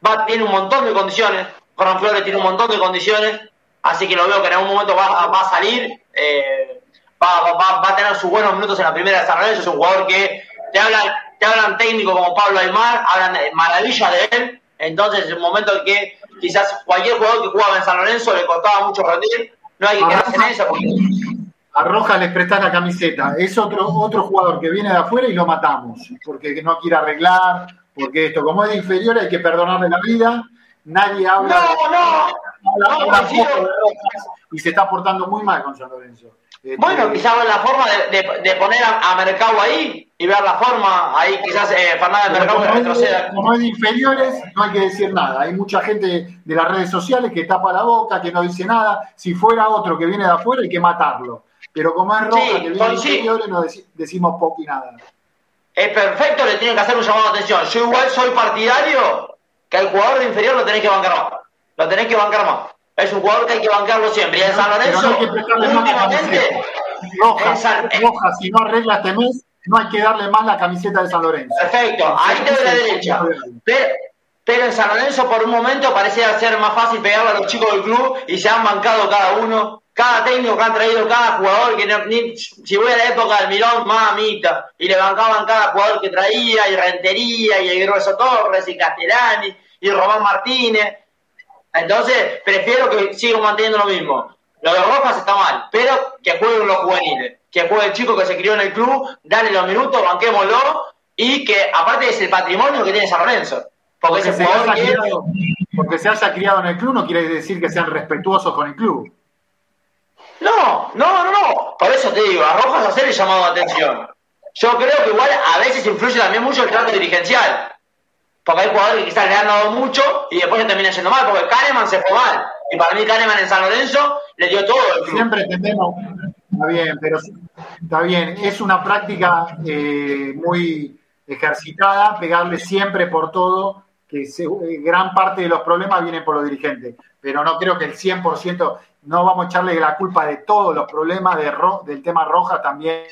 Speaker 7: va, tiene un montón de condiciones, Fran Flores tiene un montón de condiciones, así que lo veo que en algún momento va, va a salir. Eh, va, a tener sus buenos minutos en la primera desarrollo. Es un jugador que te hablan, te hablan técnico como Pablo Aymar, hablan maravillas de él. Entonces, es un momento en que quizás cualquier jugador que jugaba en San Lorenzo le costaba mucho rendir. No hay que quedarse en eso.
Speaker 5: A Roja les prestan la camiseta. Es otro, otro jugador que viene de afuera y lo matamos. Porque no quiere arreglar, porque esto, como es de inferior, hay que perdonarle la vida. Nadie habla.
Speaker 7: No, no. no,
Speaker 5: y se está portando muy mal con San Lorenzo.
Speaker 7: Este, bueno, quizás la forma de, poner a, Mercado ahí y ver la forma, ahí quizás eh, Fernández Mercado
Speaker 5: como retroceda. como es de inferiores, no hay que decir nada. Hay mucha gente de las redes sociales que tapa la boca, que no dice nada. Si fuera otro que viene de afuera, hay que matarlo. Pero como es Roja, que viene inferiores, no decimos poco y nada.
Speaker 7: es perfecto, le tienen que hacer un llamado de atención. Yo igual soy partidario que al jugador de inferior lo tenés que bancar más. Lo tenés que bancar más. Es un jugador que hay que bancarlo siempre. Y en San Lorenzo, últimamente,
Speaker 5: Roja, Roja, si no arregla este mes, no hay que darle más la camiseta de San Lorenzo.
Speaker 7: Perfecto, ahí te doy la derecha. Pero, pero en San Lorenzo por un momento parecía ser más fácil pegarle a los chicos del club y se han bancado cada uno, cada técnico que han traído, cada jugador, que no- ni- si voy a la época del Milón, mamita, y le bancaban cada jugador que traía, y Rentería, y el Grueso Torres, y Castellani, y Román Martínez. Entonces, prefiero que sigan manteniendo lo mismo. Lo de Rojas está mal, pero que jueguen los juveniles, que juegue el chico que se crió en el club, dale los minutos, banquémoslo, y que aparte es el patrimonio que tiene San Lorenzo. Porque
Speaker 5: Porque
Speaker 7: ese
Speaker 5: se,
Speaker 7: jugador
Speaker 5: criado, porque se haya criado en el club no quiere decir que sean respetuosos con el club.
Speaker 7: No, no, no, no. Por eso te digo, a hacer el llamado de atención. Yo creo que igual a veces influye también mucho el trato dirigencial. Porque hay jugadores que quizás le han dado mucho y después se terminan yendo mal, porque Kahneman se fue mal. Y para mí Kahneman en San Lorenzo le dio todo el.
Speaker 5: Siempre tendemos, está bien, pero está bien, es una práctica eh, muy ejercitada, pegarle siempre por todo, que eh, gran parte de los problemas vienen por los dirigentes, pero no creo que el 100%, no vamos a echarle la culpa de todos los problemas de Ro- del tema Roja también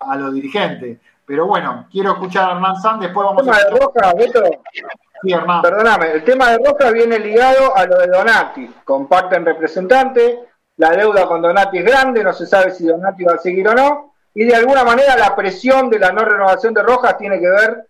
Speaker 5: a los dirigentes. Pero bueno, quiero escuchar a Hernán Sanz, después
Speaker 8: El
Speaker 5: vamos
Speaker 8: tema
Speaker 5: a
Speaker 8: de Roja, Beto,
Speaker 5: Sí, Hernán.
Speaker 8: perdóname, el tema de Roja viene ligado a lo de Donati. Comparten representante, la deuda con Donati es grande, no se sabe si Donati va a seguir o no, y de alguna manera la presión de la no renovación de Rojas tiene que ver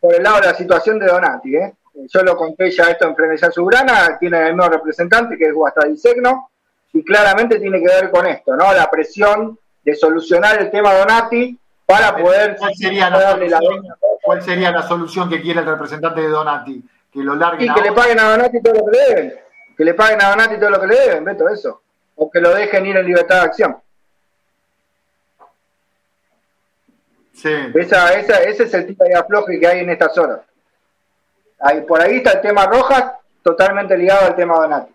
Speaker 8: por el lado de la situación de Donati. ¿eh? Yo lo conté ya esto en Frenesía Subrana, tiene el mismo representante que es Guastadisegno, y claramente tiene que ver con esto, ¿no? La presión de solucionar el tema Donati para poder
Speaker 5: ¿Cuál sería, la
Speaker 8: darle la
Speaker 5: solución, ¿Cuál sería la solución que quiere el representante de Donati? Que lo larguen
Speaker 8: Y que le paguen a Donati todo lo que le deben. Que le paguen a Donati todo lo que le deben, Beto, eso. O que lo dejen ir en libertad de acción.
Speaker 5: Sí.
Speaker 8: Esa, esa, ese es el tipo de afloje que hay en estas horas. Ahí, por ahí está el tema Rojas, totalmente ligado al tema Donati.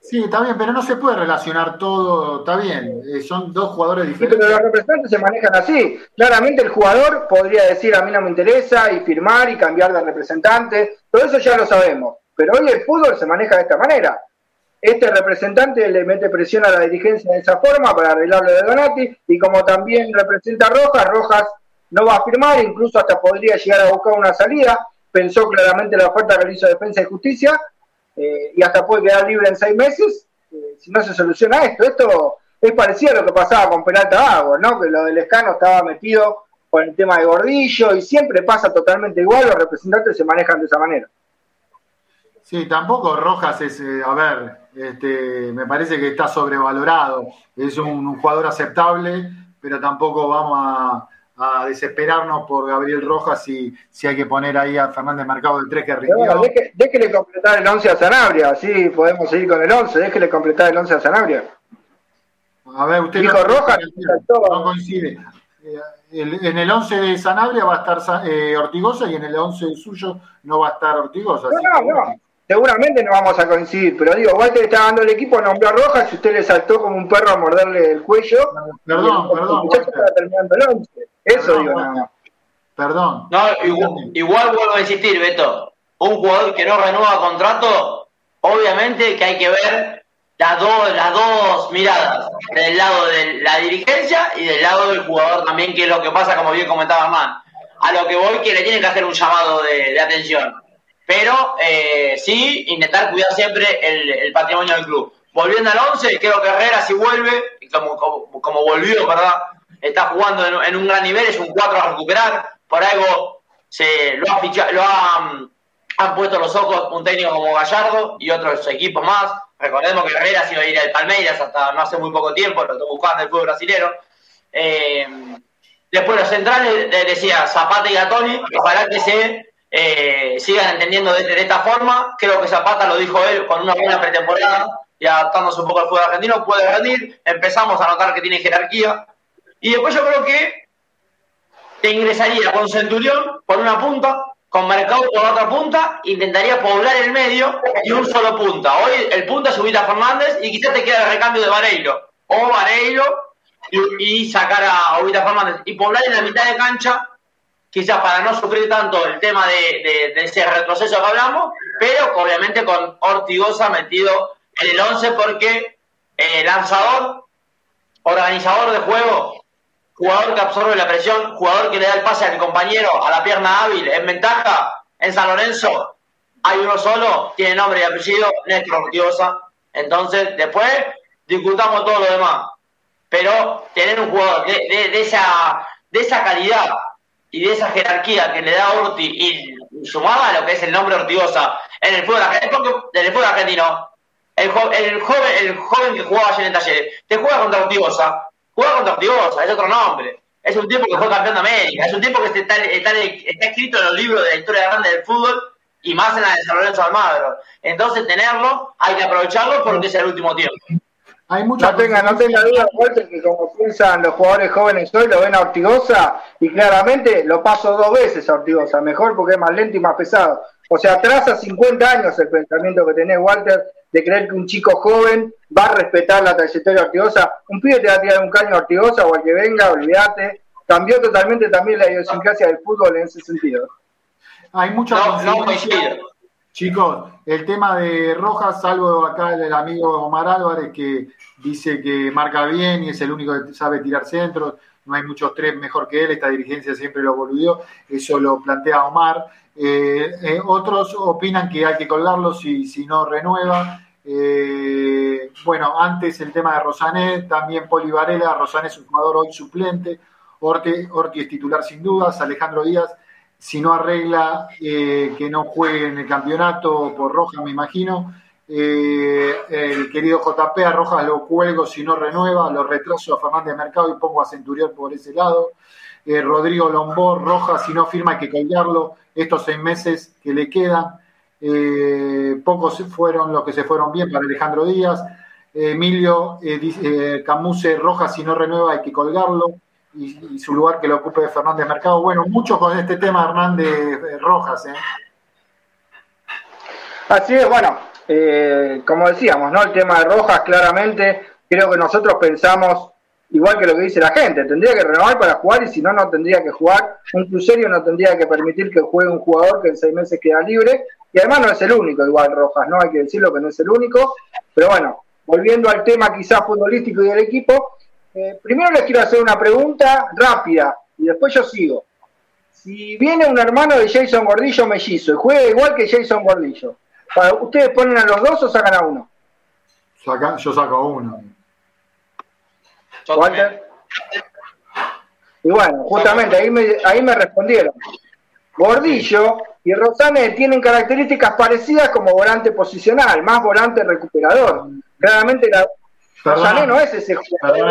Speaker 5: Sí, está bien, pero no se puede relacionar todo, está bien, eh, son dos jugadores
Speaker 8: Sí,
Speaker 5: diferentes.
Speaker 8: pero los representantes se manejan así. Claramente el jugador podría decir a mí no me interesa y firmar y cambiar de representante. Todo eso ya lo sabemos. Pero hoy el fútbol se maneja de esta manera. Este representante le mete presión a la dirigencia de esa forma para arreglar lo de Donati y como también representa a Rojas, Rojas no va a firmar, incluso hasta podría llegar a buscar una salida. Pensó claramente la oferta que le hizo Defensa y Justicia eh, y hasta puede quedar libre en seis meses eh, si no se soluciona esto. Esto es parecido a lo que pasaba con Peralta Agua, ¿no? Que lo del escano estaba metido con el tema de Gordillo y siempre pasa totalmente igual, los representantes se manejan de esa manera.
Speaker 5: Sí, tampoco Rojas es, eh, a ver, este, me parece que está sobrevalorado. Es un, un jugador aceptable, pero tampoco vamos a, a desesperarnos por Gabriel Rojas si, si hay que poner ahí a Fernández Mercado del 3 que
Speaker 8: Pero bueno,
Speaker 5: rindió.
Speaker 8: deje- déjele completar el 11 a Sanabria, así podemos seguir con el 11, déjele completar el 11 a Sanabria.
Speaker 5: A ver, usted
Speaker 8: Dijo
Speaker 5: no,
Speaker 8: Rojas,
Speaker 5: no coincide. Eh, el- en el 11 de Sanabria va a estar eh, Ortigosa y en el 11 suyo no va a estar Ortigosa.
Speaker 8: No, no, no. Seguramente no vamos a coincidir, pero digo, Walter está dando el equipo, nombró a Rojas y usted le saltó como un perro a morderle el cuello.
Speaker 5: Perdón,
Speaker 8: el
Speaker 5: perdón,
Speaker 8: muchacho
Speaker 5: Walter.
Speaker 8: estaba terminando el 11. Eso
Speaker 5: Perdón,
Speaker 8: digo
Speaker 5: Walter.
Speaker 8: nada más.
Speaker 5: Perdón.
Speaker 7: No, igual, igual vuelvo a insistir, Beto. Un jugador que no renueva contrato, obviamente que hay que ver las dos, las dos miradas, del lado de la dirigencia y del lado del jugador también, que es lo que pasa, como bien comentaba Hernán. A lo que voy, que le tienen que hacer un llamado de, de atención. Pero eh, sí, intentar cuidar siempre el, el patrimonio del club. Volviendo al 11, creo que Herrera si vuelve, como, como, como volvió, ¿verdad? Está jugando en, un gran nivel, es un 4 a recuperar. Por algo se lo ha fichado, lo han, han puesto los ojos un técnico como Gallardo y otros equipos más. Recordemos que Herrera se iba a ir al Palmeiras hasta no hace muy poco tiempo, lo estoy buscando el fútbol brasilero. Eh, después los centrales, le decía Zapata y Gatoni, ojalá que se eh, sigan entendiendo de esta forma. Creo que Zapata lo dijo él con una buena pretemporada y adaptándose un poco al fútbol argentino, puede rendir. Empezamos a notar que tiene jerarquía. Y después yo creo que te ingresaría con Centurión por una punta, con Mercado por otra punta, intentaría poblar el medio y un solo punta. Hoy el punta es Ubita Fernández y quizás te queda el recambio de Vareiro. O Vareiro y, sacar a Ovita Fernández y poblar en la mitad de cancha, quizás para no sufrir tanto el tema de, ese retroceso que hablamos, pero obviamente con Ortigosa metido en el 11 porque eh, lanzador, organizador de juego, jugador que absorbe la presión, jugador que le da el pase al compañero, a la pierna hábil, en ventaja, en San Lorenzo, hay uno solo, tiene nombre y apellido, Néstor Ortigosa. Entonces, después discutamos todo lo demás. Pero tener un jugador de, esa, de esa calidad y de esa jerarquía que le da Orti y sumaba lo que es el nombre Ortigosa en el fútbol, en el fútbol argentino, el, el, joven, el joven que jugaba ayer en Talleres, te juega contra Ortigosa, juega contra Ortigosa, es otro nombre. Es un tipo que fue campeón de América, es un tipo que está, está, está escrito en los libros de la historia grande del fútbol y más en la de San Lorenzo Almagro. Entonces, tenerlo, hay que aprovecharlo porque es el último tiempo.
Speaker 8: Hay no tenga, no tenga duda, Walter, que como piensan los jugadores jóvenes hoy, lo ven a Ortigosa y claramente lo paso dos veces a Ortigosa, mejor porque es más lento y más pesado. O sea, atrasa 50 años el pensamiento que tenés, Walter, de creer que un chico joven va a respetar la trayectoria de Ortigosa. Un pibe te va a tirar un caño a Ortigosa o al que venga, olvídate. Cambió totalmente también la idiosincrasia del fútbol en ese sentido.
Speaker 5: Hay mucha Chicos, el tema de Rojas, salvo acá el amigo Omar Álvarez que dice que marca bien y es el único que sabe tirar centros, no hay muchos tres mejor que él, esta dirigencia siempre lo boludió, eso lo plantea Omar. Eh, eh, otros opinan que hay que colgarlo si, si no renueva. Eh, bueno, antes el tema de Rosané, también Poli Varela, Rosané es un jugador hoy suplente, Orti, Orti es titular sin dudas, Alejandro Díaz si no arregla que no juegue en el campeonato por Rojas, me imagino. El querido JP a Rojas lo cuelgo si no renueva, lo retraso a Fernández Mercado y pongo a Centurión por ese lado. Eh, Rodrigo Lombor, Rojas, si no firma hay que colgarlo estos seis meses que le quedan. pocos fueron los que se fueron bien para Alejandro Díaz. Emilio Camuse, Rojas, si no renueva hay que colgarlo y, su lugar que lo ocupe Fernández Mercado. Bueno, mucho con este tema Hernández Rojas. ¿eh?
Speaker 8: Así es, bueno, eh, como decíamos, ¿no? El tema de Rojas, claramente, creo que nosotros pensamos igual que lo que dice la gente, tendría que renovar para jugar y si no, no tendría que jugar. Un crucerio no tendría que permitir que juegue un jugador que en seis meses queda libre. Y además no es el único, igual Rojas, ¿no? Hay que decirlo que no es el único. Pero bueno, volviendo al tema quizás futbolístico y del equipo, eh, primero les quiero hacer una pregunta rápida y después yo sigo. Si viene un hermano de Jason Gordillo mellizo y juega igual que Jason Gordillo, ¿ustedes ponen a los dos o sacan a uno?
Speaker 5: yo saco a uno.
Speaker 8: Walter. Y bueno, justamente ahí me, ahí me respondieron. Gordillo y Rosane tienen características parecidas como volante posicional, más volante recuperador. Claramente la, Rosané no es ese jugador.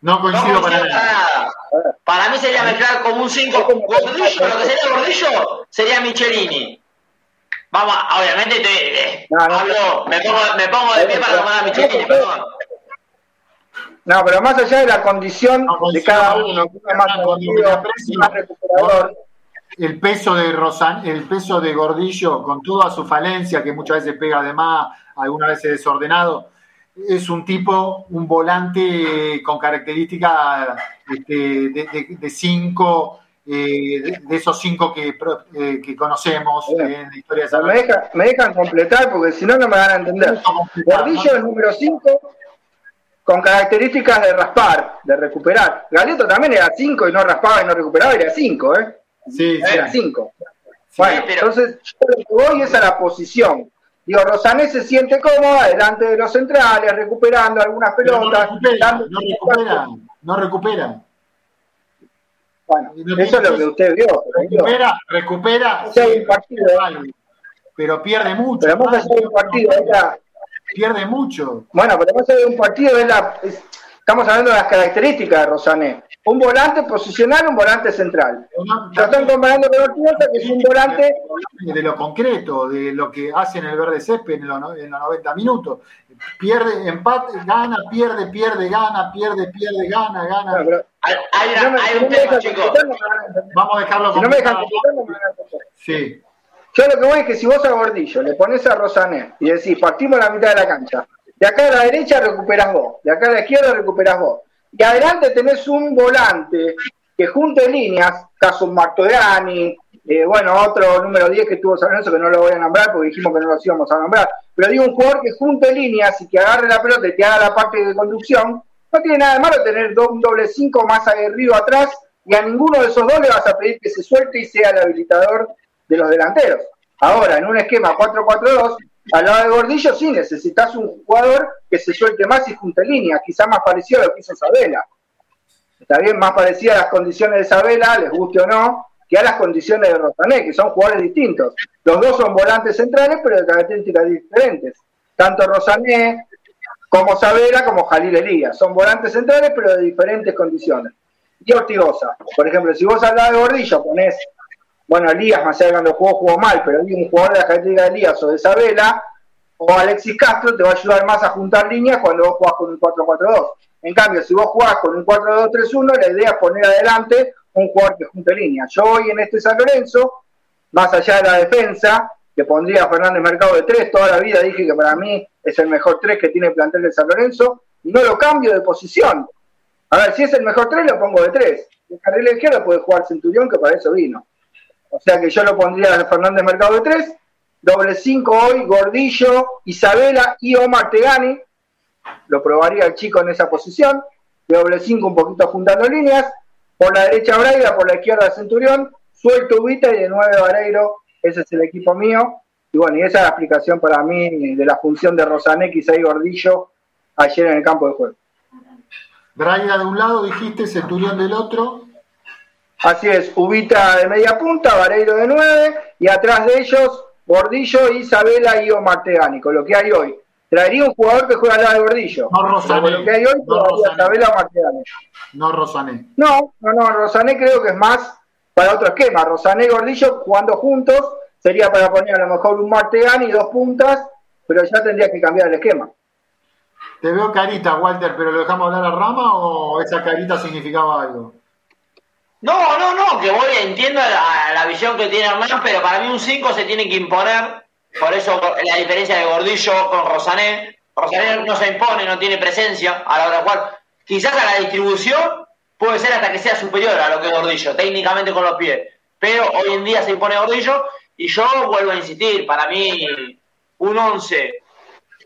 Speaker 5: No, coincido para, nada.
Speaker 7: Para mí sería mezclar como un 5 Gordillo, lo que sería Gordillo sería Michelini. Vamos, obviamente te, hablo, me, pongo, me pongo de pie para tomar a Michelini, perdón.
Speaker 8: No, pero más allá de la condición de cada uno, más recuperador.
Speaker 5: El peso de Rosan, el peso de Gordillo, con toda su falencia, que muchas veces pega de más, algunas veces desordenado. Es un tipo, un volante con características este, de, cinco, eh, de, esos cinco que, eh, que conocemos en la historia de
Speaker 8: me, deja, me, dejan completar porque si no, no me van a entender. Gordillo es número cinco con características de raspar, de recuperar. Galeto también era cinco y no raspaba y no recuperaba, era cinco, ¿eh?
Speaker 5: Sí,
Speaker 8: era cinco. bueno, entonces yo lo que voy es a la posición. Digo, Rosané se siente cómoda delante de los centrales, recuperando algunas pelotas.
Speaker 5: No recupera, no recupera, no recupera.
Speaker 8: Bueno, eso es lo que usted vio.
Speaker 5: Recupera, recupera.
Speaker 8: un partido,
Speaker 5: pero pierde mucho.
Speaker 8: Pero vamos a hacer un partido,
Speaker 5: pierde mucho.
Speaker 8: Bueno, pero vamos a hacer un partido, es la, estamos hablando de las características de Rosané un volante posicional, un volante central. Lo están comparando con Ortigosa, que es un volante.
Speaker 5: De lo concreto, de lo que hace en el verde césped en los, 90 minutos. Pierde, empate, gana, pierde, pierde, gana, pierde, pierde, gana, gana.
Speaker 7: hay, un tema, chicos.
Speaker 5: Vamos a dejarlo
Speaker 8: si no me dejan
Speaker 5: Sí.
Speaker 8: Yo lo que voy es que si vos a Gordillo le pones a Rosané y decís, partimos la mitad de la cancha, De acá a la derecha recuperas vos, de acá a la izquierda recuperas vos. Y adelante tenés un volante que junte líneas, caso Martorani, eh, bueno, otro número 10 que tuvo San Lorenzo, que no lo voy a nombrar porque dijimos que no los íbamos a nombrar, pero digo un jugador que junte líneas y que agarre la pelota y que haga la parte de conducción, no tiene nada de malo tener un doble 5 más aguerrido atrás y a ninguno de esos dos le vas a pedir que se suelte y sea el habilitador de los delanteros. Ahora, en un esquema 4-4-2, al lado de Gordillo sí necesitas un jugador que se suelte más y junte líneas, quizá más parecido a lo que hizo Sabela. Está bien, más parecido a las condiciones de Sabela, les guste o no, que a las condiciones de Rosané, que son jugadores distintos. Los dos son volantes centrales, pero de características diferentes. Tanto Rosané como Sabela como Jalil Elías. Son volantes centrales, pero de diferentes condiciones. Y Ortigosa. Por ejemplo, si vos lado de Gordillo ponés, bueno, Elías, más allá de cuando jugó, jugó mal, pero hay un jugador de la característica de Elías o de Sabela, o Alexis Castro, te va a ayudar más a juntar líneas cuando vos jugás con un 4-4-2. En cambio, si vos jugás con un 4-2-3-1, la idea es poner adelante un jugador que junte líneas. Yo hoy en este San Lorenzo, más allá de la defensa, que pondría a Fernández Mercado de 3, toda la vida dije que para mí es el mejor 3 que tiene el plantel de San Lorenzo, y no lo cambio de posición. A ver, si es el mejor 3, lo pongo de 3. El carril izquierdo puede jugar Centurión, que para eso vino. O sea que yo lo pondría a Fernández Mercado de 3, doble 5 hoy, Gordillo, Isabela y Omar Tegani. Lo probaría el chico en esa posición. doble 5 un poquito juntando líneas. Por la derecha Braida, por la izquierda Centurión. Suelto Ubita y de 9 Vareiro. Ese es el equipo mío. Y bueno, y esa es la explicación para mí de la función de quizá y Gordillo ayer en el campo de juego.
Speaker 5: Braida de un lado, dijiste, Centurión del otro.
Speaker 8: Así es, Ubita de media punta, Vareiro de 9 y atrás de ellos Gordillo, Isabela y Omar Tegánico, lo que hay hoy. Traería un jugador que juega al lado de Gordillo.
Speaker 5: No Rosané.
Speaker 8: Lo que hay hoy,
Speaker 5: no
Speaker 8: Isabela Omar Tegánico.
Speaker 5: No Rosané.
Speaker 8: No, no, no, Rosané creo que es más para otro esquema. Rosané y Gordillo jugando juntos sería para poner a lo mejor un Martegani y dos puntas, pero ya tendría que cambiar el esquema.
Speaker 5: Te veo carita, Walter, pero ¿lo dejamos hablar a Rama o esa carita significaba algo?
Speaker 7: No, no, no, que voy, entiendo la, la visión que tiene Hernán, pero para mí un 5 se tiene que imponer, por eso la diferencia de Gordillo con Rosané. Rosané no se impone, no tiene presencia a la hora de jugar. Quizás a la distribución puede ser hasta que sea superior a lo que Gordillo, técnicamente con los pies. Pero hoy en día se impone Gordillo y yo vuelvo a insistir, para mí un 11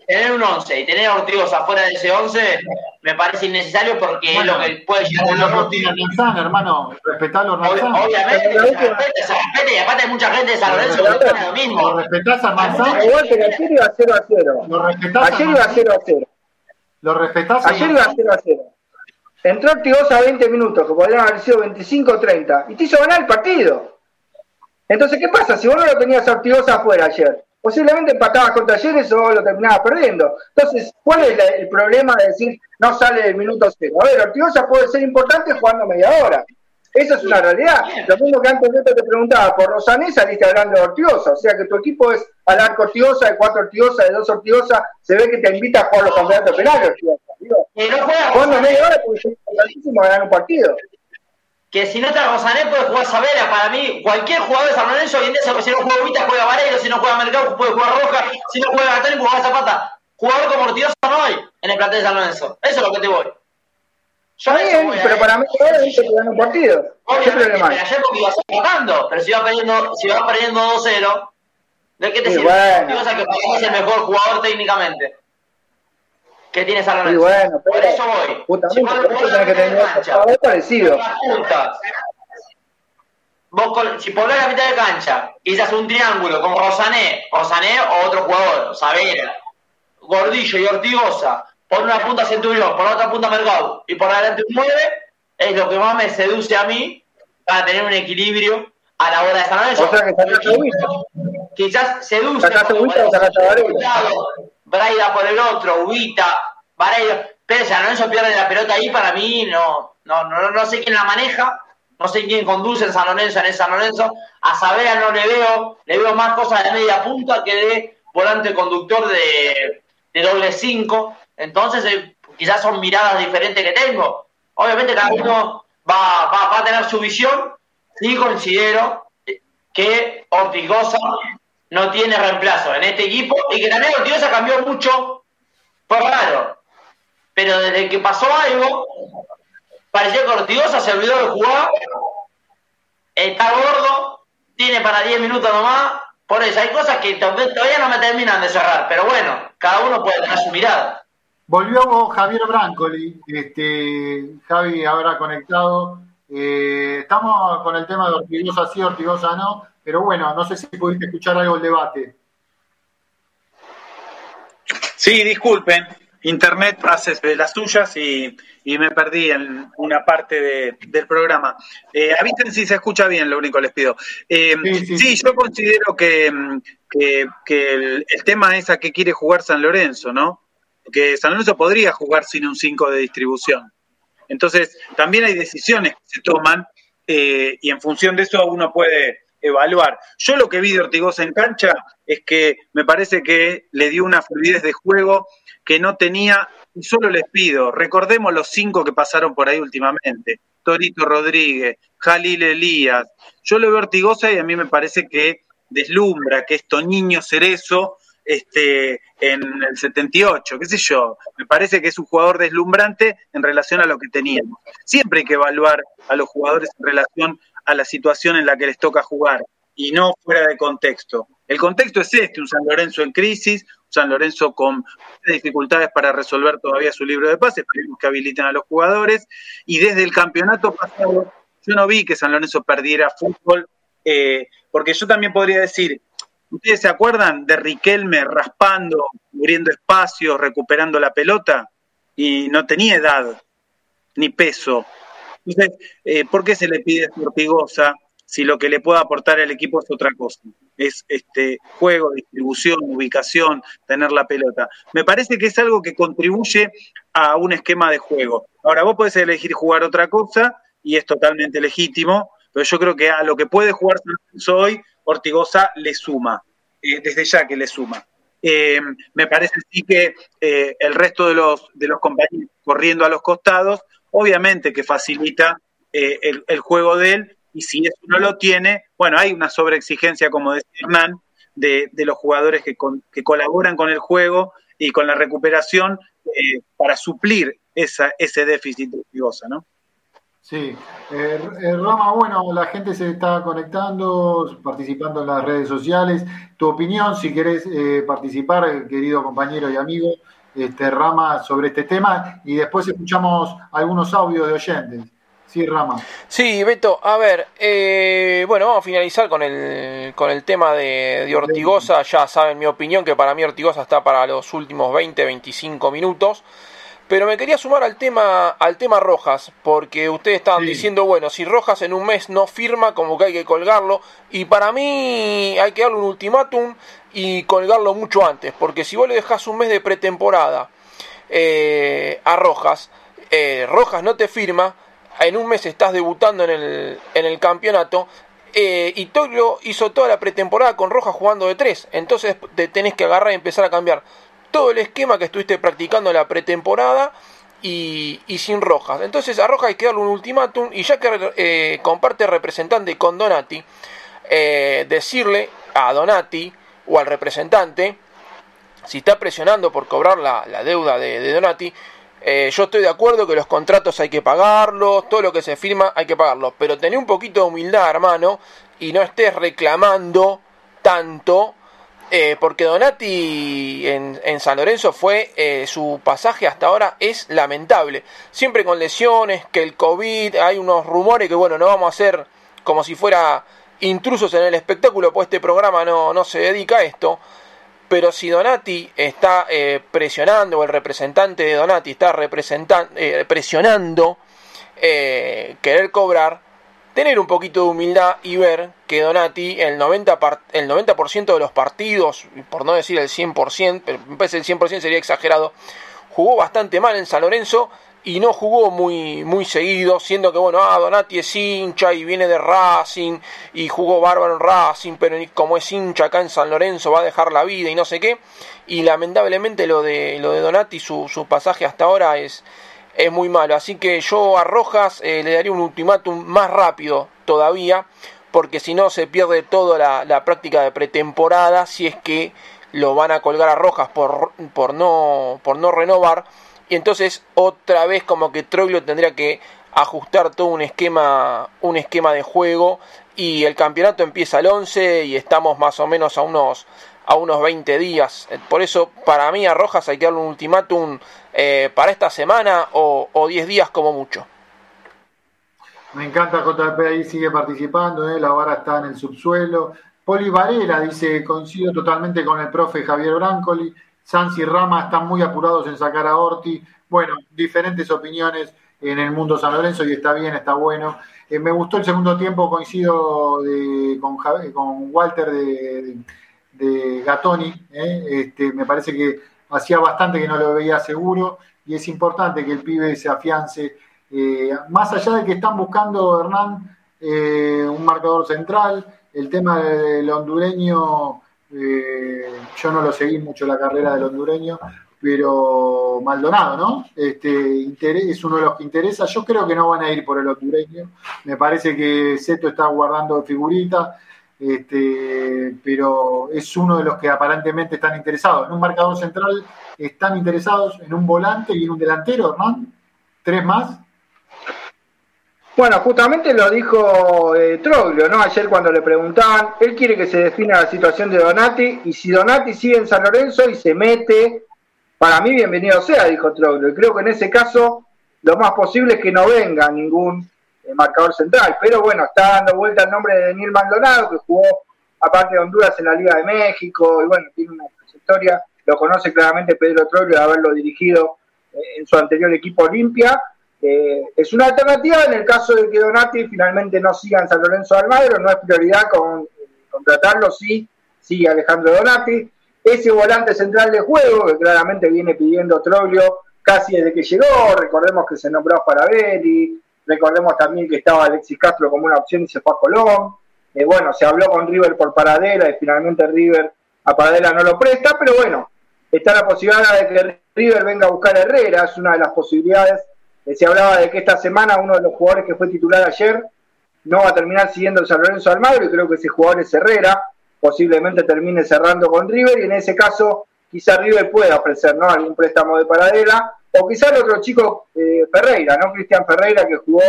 Speaker 7: tener un 11 y tener a Ortigosa fuera de ese 11 me parece innecesario porque
Speaker 5: Bueno,
Speaker 7: es lo que puede llegar a
Speaker 5: lo tiene Manzana, hermano. Respetalo,
Speaker 7: Ob-
Speaker 5: Manzana.
Speaker 7: Obviamente, se respeta, se respeta y aparte hay mucha gente de San Lorenzo que opina lo mismo.
Speaker 5: ¿Lo respetás a Manzana?
Speaker 8: Igual que ayer iba 0 a 0.
Speaker 5: ¿Lo respetás a
Speaker 8: Ayer iba
Speaker 5: Manzana?
Speaker 8: 0 a 0.
Speaker 5: ¿Lo respetás a
Speaker 8: Ayer iba
Speaker 5: Manzana?
Speaker 8: 0 a 0. Entró Ortigosa 20 minutos, que podrían haber sido 25 o 30, y te hizo ganar el partido. Entonces, ¿qué pasa? Si vos no lo tenías a Ortigosa afuera ayer, posiblemente empatabas con Talleres o lo terminabas perdiendo. Entonces, ¿cuál es la- el problema de decir no sale del minuto cero? A ver, Ortigosa puede ser importante jugando media hora. Esa es una realidad. Lo mismo que antes Neto te preguntaba por Rosané, saliste hablando de Ortigosa. O sea que tu equipo es al arco Ortigosa, de cuatro Ortigosa, de dos Ortigosa. Se ve que te invita a jugar los campeonatos penales, Ortigosa. Digo, jugando media hora porque es importantísimo ganar un partido.
Speaker 7: Que si no está Rosané puede jugar Sabela. Para mí, cualquier jugador de San Lorenzo hoy en día, si no juega Vita, juega Vareiro, si no juega Mercado, puede jugar Roja, si no juega Gatoni, puede jugar Zapata. Jugador como Ortigosa no hay en el plantel de San Lorenzo. Eso es lo que te voy. Yo
Speaker 8: bien,
Speaker 7: voy,
Speaker 8: pero
Speaker 7: ¿eh?
Speaker 8: para media hora dice que gana un partido. ¿Qué problema
Speaker 7: pero
Speaker 8: hay?
Speaker 7: ayer porque ibas empatando, pero si vas perdiendo, si vas perdiendo 2-0, ¿de qué te
Speaker 8: Y
Speaker 7: sirve?
Speaker 8: bueno.
Speaker 7: Ortigosa, que mí es el mejor jugador técnicamente que tiene San
Speaker 8: Y
Speaker 7: Lorenzo.
Speaker 8: bueno,
Speaker 7: Por eso voy.
Speaker 8: justamente
Speaker 7: Si
Speaker 8: por eso tenés que
Speaker 7: la mitad
Speaker 8: tener un parecido.
Speaker 7: vos con- si pones la mitad de cancha y se hace un triángulo con Rosané, Rosané o otro jugador, Savera, Gordillo y Ortigosa, por una punta Centurión, por otra punta Mercado y por adelante un 9, es lo que más me seduce a mí para tener un equilibrio a la hora de San Lorenzo.
Speaker 8: O sea que Ubita.
Speaker 7: Quizás seduce.
Speaker 8: Sacaste o sacaste
Speaker 7: Braida por el otro, Ubita, Vareiro. Pero San Lorenzo pierde la pelota ahí, para mí no, no, no, no sé quién la maneja, no sé quién conduce en San Lorenzo, en el San Lorenzo. A Savera no le veo, le veo más cosas de media punta que de volante conductor de, de doble 5. Entonces, eh, quizás son miradas diferentes que tengo. Obviamente cada uno va, va, va a tener su visión. Sí considero que Ortigosa no tiene reemplazo en este equipo y que también Ortigosa cambió mucho fue raro. Pero desde que pasó algo, parecía que Ortigosa se olvidó de jugar, está gordo, tiene para 10 minutos nomás, por eso hay cosas que todavía no me terminan de cerrar, pero bueno, cada uno puede tener su mirada.
Speaker 5: Volvió Javier Brancoli, este, Javi habrá conectado. Eh, estamos con el tema de Ortigosa sí, Ortigosa no, pero bueno, no sé si pudiste escuchar algo del debate.
Speaker 6: Sí, disculpen, Internet hace las suyas y, me perdí en una parte del programa. Eh, avisen si se escucha bien, lo único les pido. Eh, sí, yo considero que, el, el, tema es a qué quiere jugar San Lorenzo, ¿no? que San Lorenzo podría jugar sin un 5 de distribución. Entonces, también hay decisiones que se toman eh, y en función de eso uno puede evaluar. Yo lo que vi de Ortigosa en cancha es que me parece que le dio una fluidez de juego que no tenía, y solo les pido, recordemos los cinco que pasaron por ahí últimamente, Torito Rodríguez, Jalil Elías, yo lo veo Ortigosa y a mí me parece que deslumbra, que esto niño Cerezo este, en el 78, qué sé yo. Me parece que es un jugador deslumbrante en relación a lo que teníamos. Siempre hay que evaluar a los jugadores en relación a la situación en la que les toca jugar y no fuera de contexto. El contexto es este, un San Lorenzo en crisis, un San Lorenzo con dificultades para resolver todavía su libro de pases, esperemos que habiliten a los jugadores, y desde el campeonato pasado yo no vi que San Lorenzo perdiera fútbol, eh, porque yo también podría decir, ¿Ustedes se acuerdan de Riquelme raspando, abriendo espacios, recuperando la pelota? Y no tenía edad ni peso. Entonces, eh, ¿por qué se le pide a Ortigosa si lo que le puede aportar al equipo es otra cosa? Es este juego, distribución, ubicación, tener la pelota. Me parece que es algo que contribuye a un esquema de juego. Ahora, vos podés elegir jugar otra cosa y es totalmente legítimo, pero yo creo que a lo que puede jugar hoy Ortigosa le suma, eh, desde ya que le suma. Eh, me parece sí que eh, el resto de los, de los compañeros corriendo a los costados, obviamente que facilita el, juego de él, y si eso no lo tiene, bueno, hay una sobreexigencia, como decía Hernán, de, los jugadores que, colaboran con el juego y con la recuperación para suplir ese déficit de Ortigosa, ¿no?
Speaker 5: Sí, eh, eh, Rama, bueno, la gente se está conectando, participando en las redes sociales. Tu opinión, si querés eh, participar, querido compañero y amigo, este, Rama, sobre este tema, y después escuchamos algunos audios de oyentes. Sí, Rama.
Speaker 9: Sí, Beto, a ver, bueno, vamos a finalizar con el, con el tema de, de Ortigosa. Ya saben mi opinión, que para mí Ortigosa está para los últimos 20, 25 minutos. Pero me quería sumar al tema, al tema Rojas, porque ustedes estaban diciendo, bueno, si Rojas en un mes no firma, como que hay que colgarlo, y para mí hay que darle un ultimátum y colgarlo mucho antes, porque si vos le dejás un mes de pretemporada eh, a Rojas, eh, Rojas no te firma, en un mes estás debutando en el, en el campeonato, eh, y Toglio hizo toda la pretemporada con Rojas jugando de tres, entonces te tenés que agarrar y empezar a cambiar todo el esquema que estuviste practicando en la pretemporada y, sin Rojas. Entonces a Rojas hay que darle un ultimátum y ya que eh, comparte representante con Donati, eh, decirle a Donati o al representante, si está presionando por cobrar la, deuda de, Donati, eh, yo estoy de acuerdo que los contratos hay que pagarlos, todo lo que se firma hay que pagarlo, pero tené un poquito de humildad, hermano, y no estés reclamando tanto eh, porque Donati en, San Lorenzo fue eh, su pasaje hasta ahora es lamentable. Siempre con lesiones, que el COVID, hay unos rumores que bueno, no vamos a hacer como si fuera intrusos en el espectáculo, pues este programa no, no se dedica a esto. Pero si Donati está eh, presionando, o el representante de Donati está presionando querer cobrar, tener un poquito de humildad y ver que Donati, el 90%, el 90 de los partidos, por no decir el 100%, pero me parece el 100% sería exagerado, jugó bastante mal en San Lorenzo y no jugó muy, muy seguido, siendo que, bueno, ah, Donati es hincha y viene de Racing y jugó bárbaro en Racing, pero como es hincha acá en San Lorenzo va a dejar la vida y no sé qué. Y lamentablemente lo de, lo de Donati, su, su pasaje hasta ahora es, es muy malo. Así que yo a Rojas eh, le daría un ultimátum más rápido todavía, porque si no se pierde toda la, práctica de pretemporada si es que lo van a colgar a Rojas por, por, no, por no renovar. Y entonces otra vez como que Troglio tendría que ajustar todo un esquema, un esquema de juego y el campeonato empieza el 11 y estamos más o menos a unos a unos 20 días. Por eso, para mí, a Rojas hay que darle un ultimátum eh, para esta semana o, o 10 días como mucho.
Speaker 5: Me encanta JP ahí, sigue participando, ¿eh? la vara está en el subsuelo. Poli Varela dice, coincido totalmente con el profe Javier Brancoli. Sanz y Rama están muy apurados en sacar a Orti. Bueno, diferentes opiniones en el mundo San Lorenzo y está bien, está bueno. Eh, me gustó el segundo tiempo, coincido con, con Walter de, de Gatoni. ¿eh? Este, me parece que hacía bastante que no lo veía seguro y es importante que el pibe se afiance. Eh, más allá de que están buscando, Hernán, eh, un marcador central, el tema del hondureño, yo no lo seguí mucho la carrera del hondureño, pero Maldonado, ¿no? Este, es uno de los que interesa. Yo creo que no van a ir por el hondureño. Me parece que Seto está guardando figuritas este, pero es uno de los que aparentemente están interesados. En un marcador central están interesados en un volante y en un delantero, Hernán. ¿Tres más?
Speaker 8: Bueno, justamente lo dijo eh, ¿no? Ayer cuando le preguntaban, él quiere que se defina la situación de Donati y si Donati sigue en San Lorenzo y se mete, para mí bienvenido sea, dijo Troglio. Y creo que en ese caso lo más posible es que no venga ningún marcador central. Pero bueno, está dando vuelta el nombre de Daniel Maldonado, que jugó aparte de Honduras en la Liga de México, y bueno, tiene una trayectoria, lo conoce claramente Pedro Troglio de haberlo dirigido eh, en su anterior equipo Olimpia. Eh, es una alternativa en el caso de que Donati finalmente no siga en San Lorenzo de Almagro, no es prioridad con, contratarlo, sí, sigue Alejandro Donati. Ese volante central de juego, que claramente viene pidiendo Troglio casi desde que llegó, recordemos que se nombró para Belli, Recordemos también que estaba Alexis Castro como una opción y se fue a Colón. Eh, bueno, se habló con River por Paradela y finalmente River a Paradela no lo presta, pero bueno, está la posibilidad de que River venga a buscar a Herrera, es una de las posibilidades. Eh, se hablaba de que esta semana uno de los jugadores que fue titular ayer no va a terminar siguiendo el San Lorenzo Almagro y creo que ese jugador es Herrera, posiblemente termine cerrando con River y en ese caso quizá River pueda ofrecer ¿no? algún préstamo de Paradela o quizá el otro chico eh, Ferreira, ¿no? Cristian Ferreira que jugó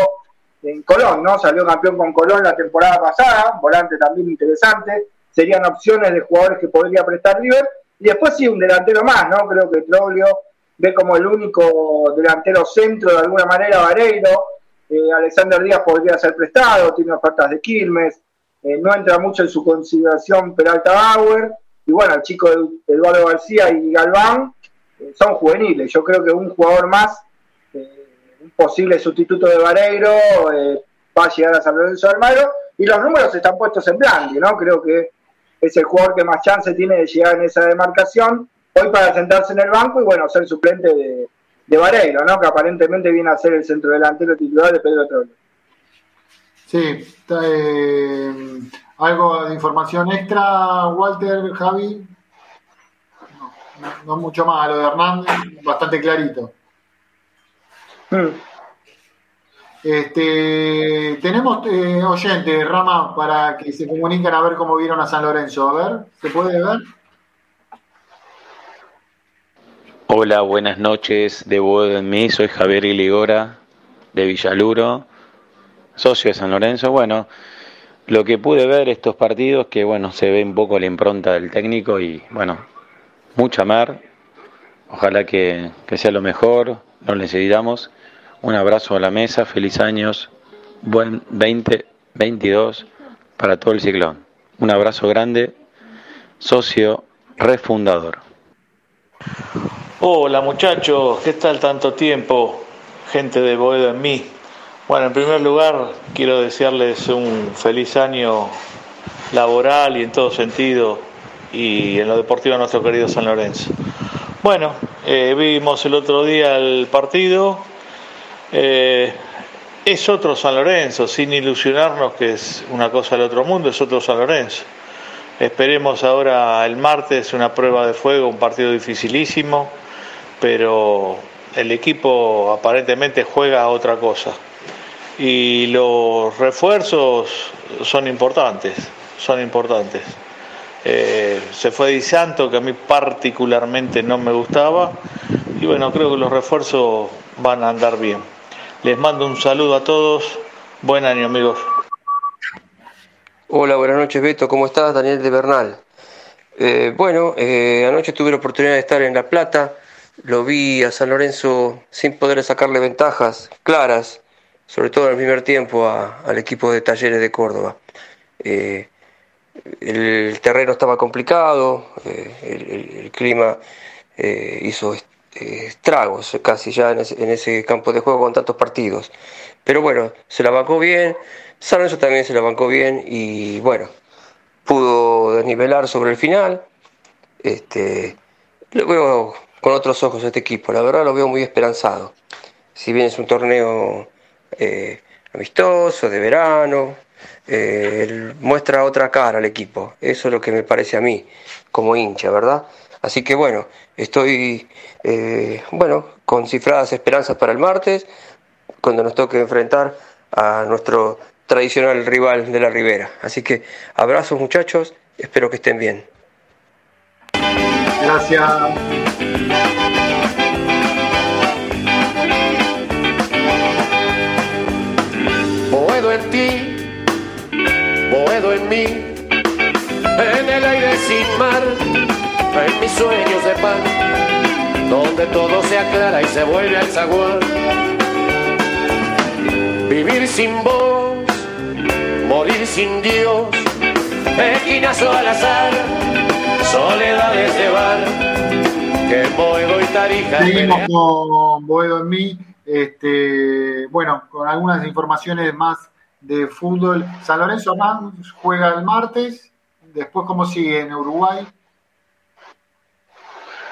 Speaker 8: en Colón, ¿no? Salió campeón con Colón la temporada pasada, volante también interesante, serían opciones de jugadores que podría prestar River, y después sí un delantero más, ¿no? Creo que Troglio ve como el único delantero centro de alguna manera Vareiro, eh, Alexander Díaz podría ser prestado, tiene ofertas de Quilmes, eh, no entra mucho en su consideración Peralta Bauer, y bueno, el chico Eduardo García y Galván son juveniles. Yo creo que un jugador más, eh, un posible sustituto de Vareiro, eh, va a llegar a San Lorenzo de. Y los números están puestos en blanco, ¿no? Creo que es el jugador que más chance tiene de llegar en esa demarcación. Hoy para sentarse en el banco y, bueno, ser suplente de, Vareiro, ¿no? Que aparentemente viene a ser el centro delantero titular de Pedro Troilo.
Speaker 5: Sí, eh, algo de información extra, Walter, Javi no, mucho más. Lo de Hernández, bastante clarito. Este, tenemos eh, oyentes, Rama, para que se comuniquen a ver cómo vieron a San Lorenzo. A ver, ¿se puede ver?
Speaker 10: Hola, buenas noches. De en mí, soy Javier Iligora de Villaluro, socio de San Lorenzo. Bueno, lo que pude ver estos partidos, que bueno, se ve un poco la impronta del técnico y bueno, mucha mar. Ojalá que, sea lo mejor, nos necesitamos. Un abrazo a la mesa, feliz años, buen 2022 para todo el ciclón. Un abrazo grande, socio refundador.
Speaker 11: Hola muchachos, ¿qué tal tanto tiempo? Gente de Boedo en mí. Bueno, en primer lugar quiero desearles un feliz año laboral y en todo sentido y en lo deportivo nuestro querido San Lorenzo. Bueno, eh, vimos el otro día el partido. Eh, es otro San Lorenzo, sin ilusionarnos que es una cosa del otro mundo, es otro San Lorenzo. Esperemos ahora el martes una prueba de fuego, un partido dificilísimo, pero el equipo aparentemente juega a otra cosa. Y los refuerzos son importantes, son importantes. Eh, se fue Di Santo, que a mí particularmente no me gustaba. Y bueno, creo que los refuerzos van a andar bien. Les mando un saludo a todos. Buen año, amigos.
Speaker 12: Hola, buenas noches, Beto. ¿Cómo estás? Daniel de Bernal. Eh, bueno, eh, anoche tuve la oportunidad de estar en La Plata. Lo vi a San Lorenzo sin poder sacarle ventajas claras, sobre todo en el primer tiempo, al equipo de Talleres de Córdoba. El terreno estaba complicado, el, clima hizo estragos casi ya en ese, en ese campo de juego con tantos partidos. Pero bueno, se la bancó bien San también se la bancó bien y bueno, pudo desnivelar sobre el final. Este, lo veo con otros ojos este equipo, la verdad lo veo muy esperanzado. Si bien es un torneo eh, amistoso, de verano, eh, muestra otra cara al equipo. Eso es lo que me parece a mí, como hincha, ¿verdad? Así que bueno, estoy eh, bueno, con cifradas esperanzas para el martes, cuando nos toque enfrentar a nuestro tradicional rival de la Ribera. Así que abrazos muchachos, espero que estén bien.
Speaker 5: Gracias.
Speaker 4: En mí, en el aire sin mar, en mis sueños de pan, donde todo se aclara y se vuelve al zaguán. Vivir sin vos morir sin Dios, esquinazo al azar, soledades de bar, que Boedo y Tarija.
Speaker 5: Seguimos con Boedo en mí, este, bueno, con algunas informaciones más de fútbol. San Lorenzo juega el martes, después cómo sigue en Uruguay.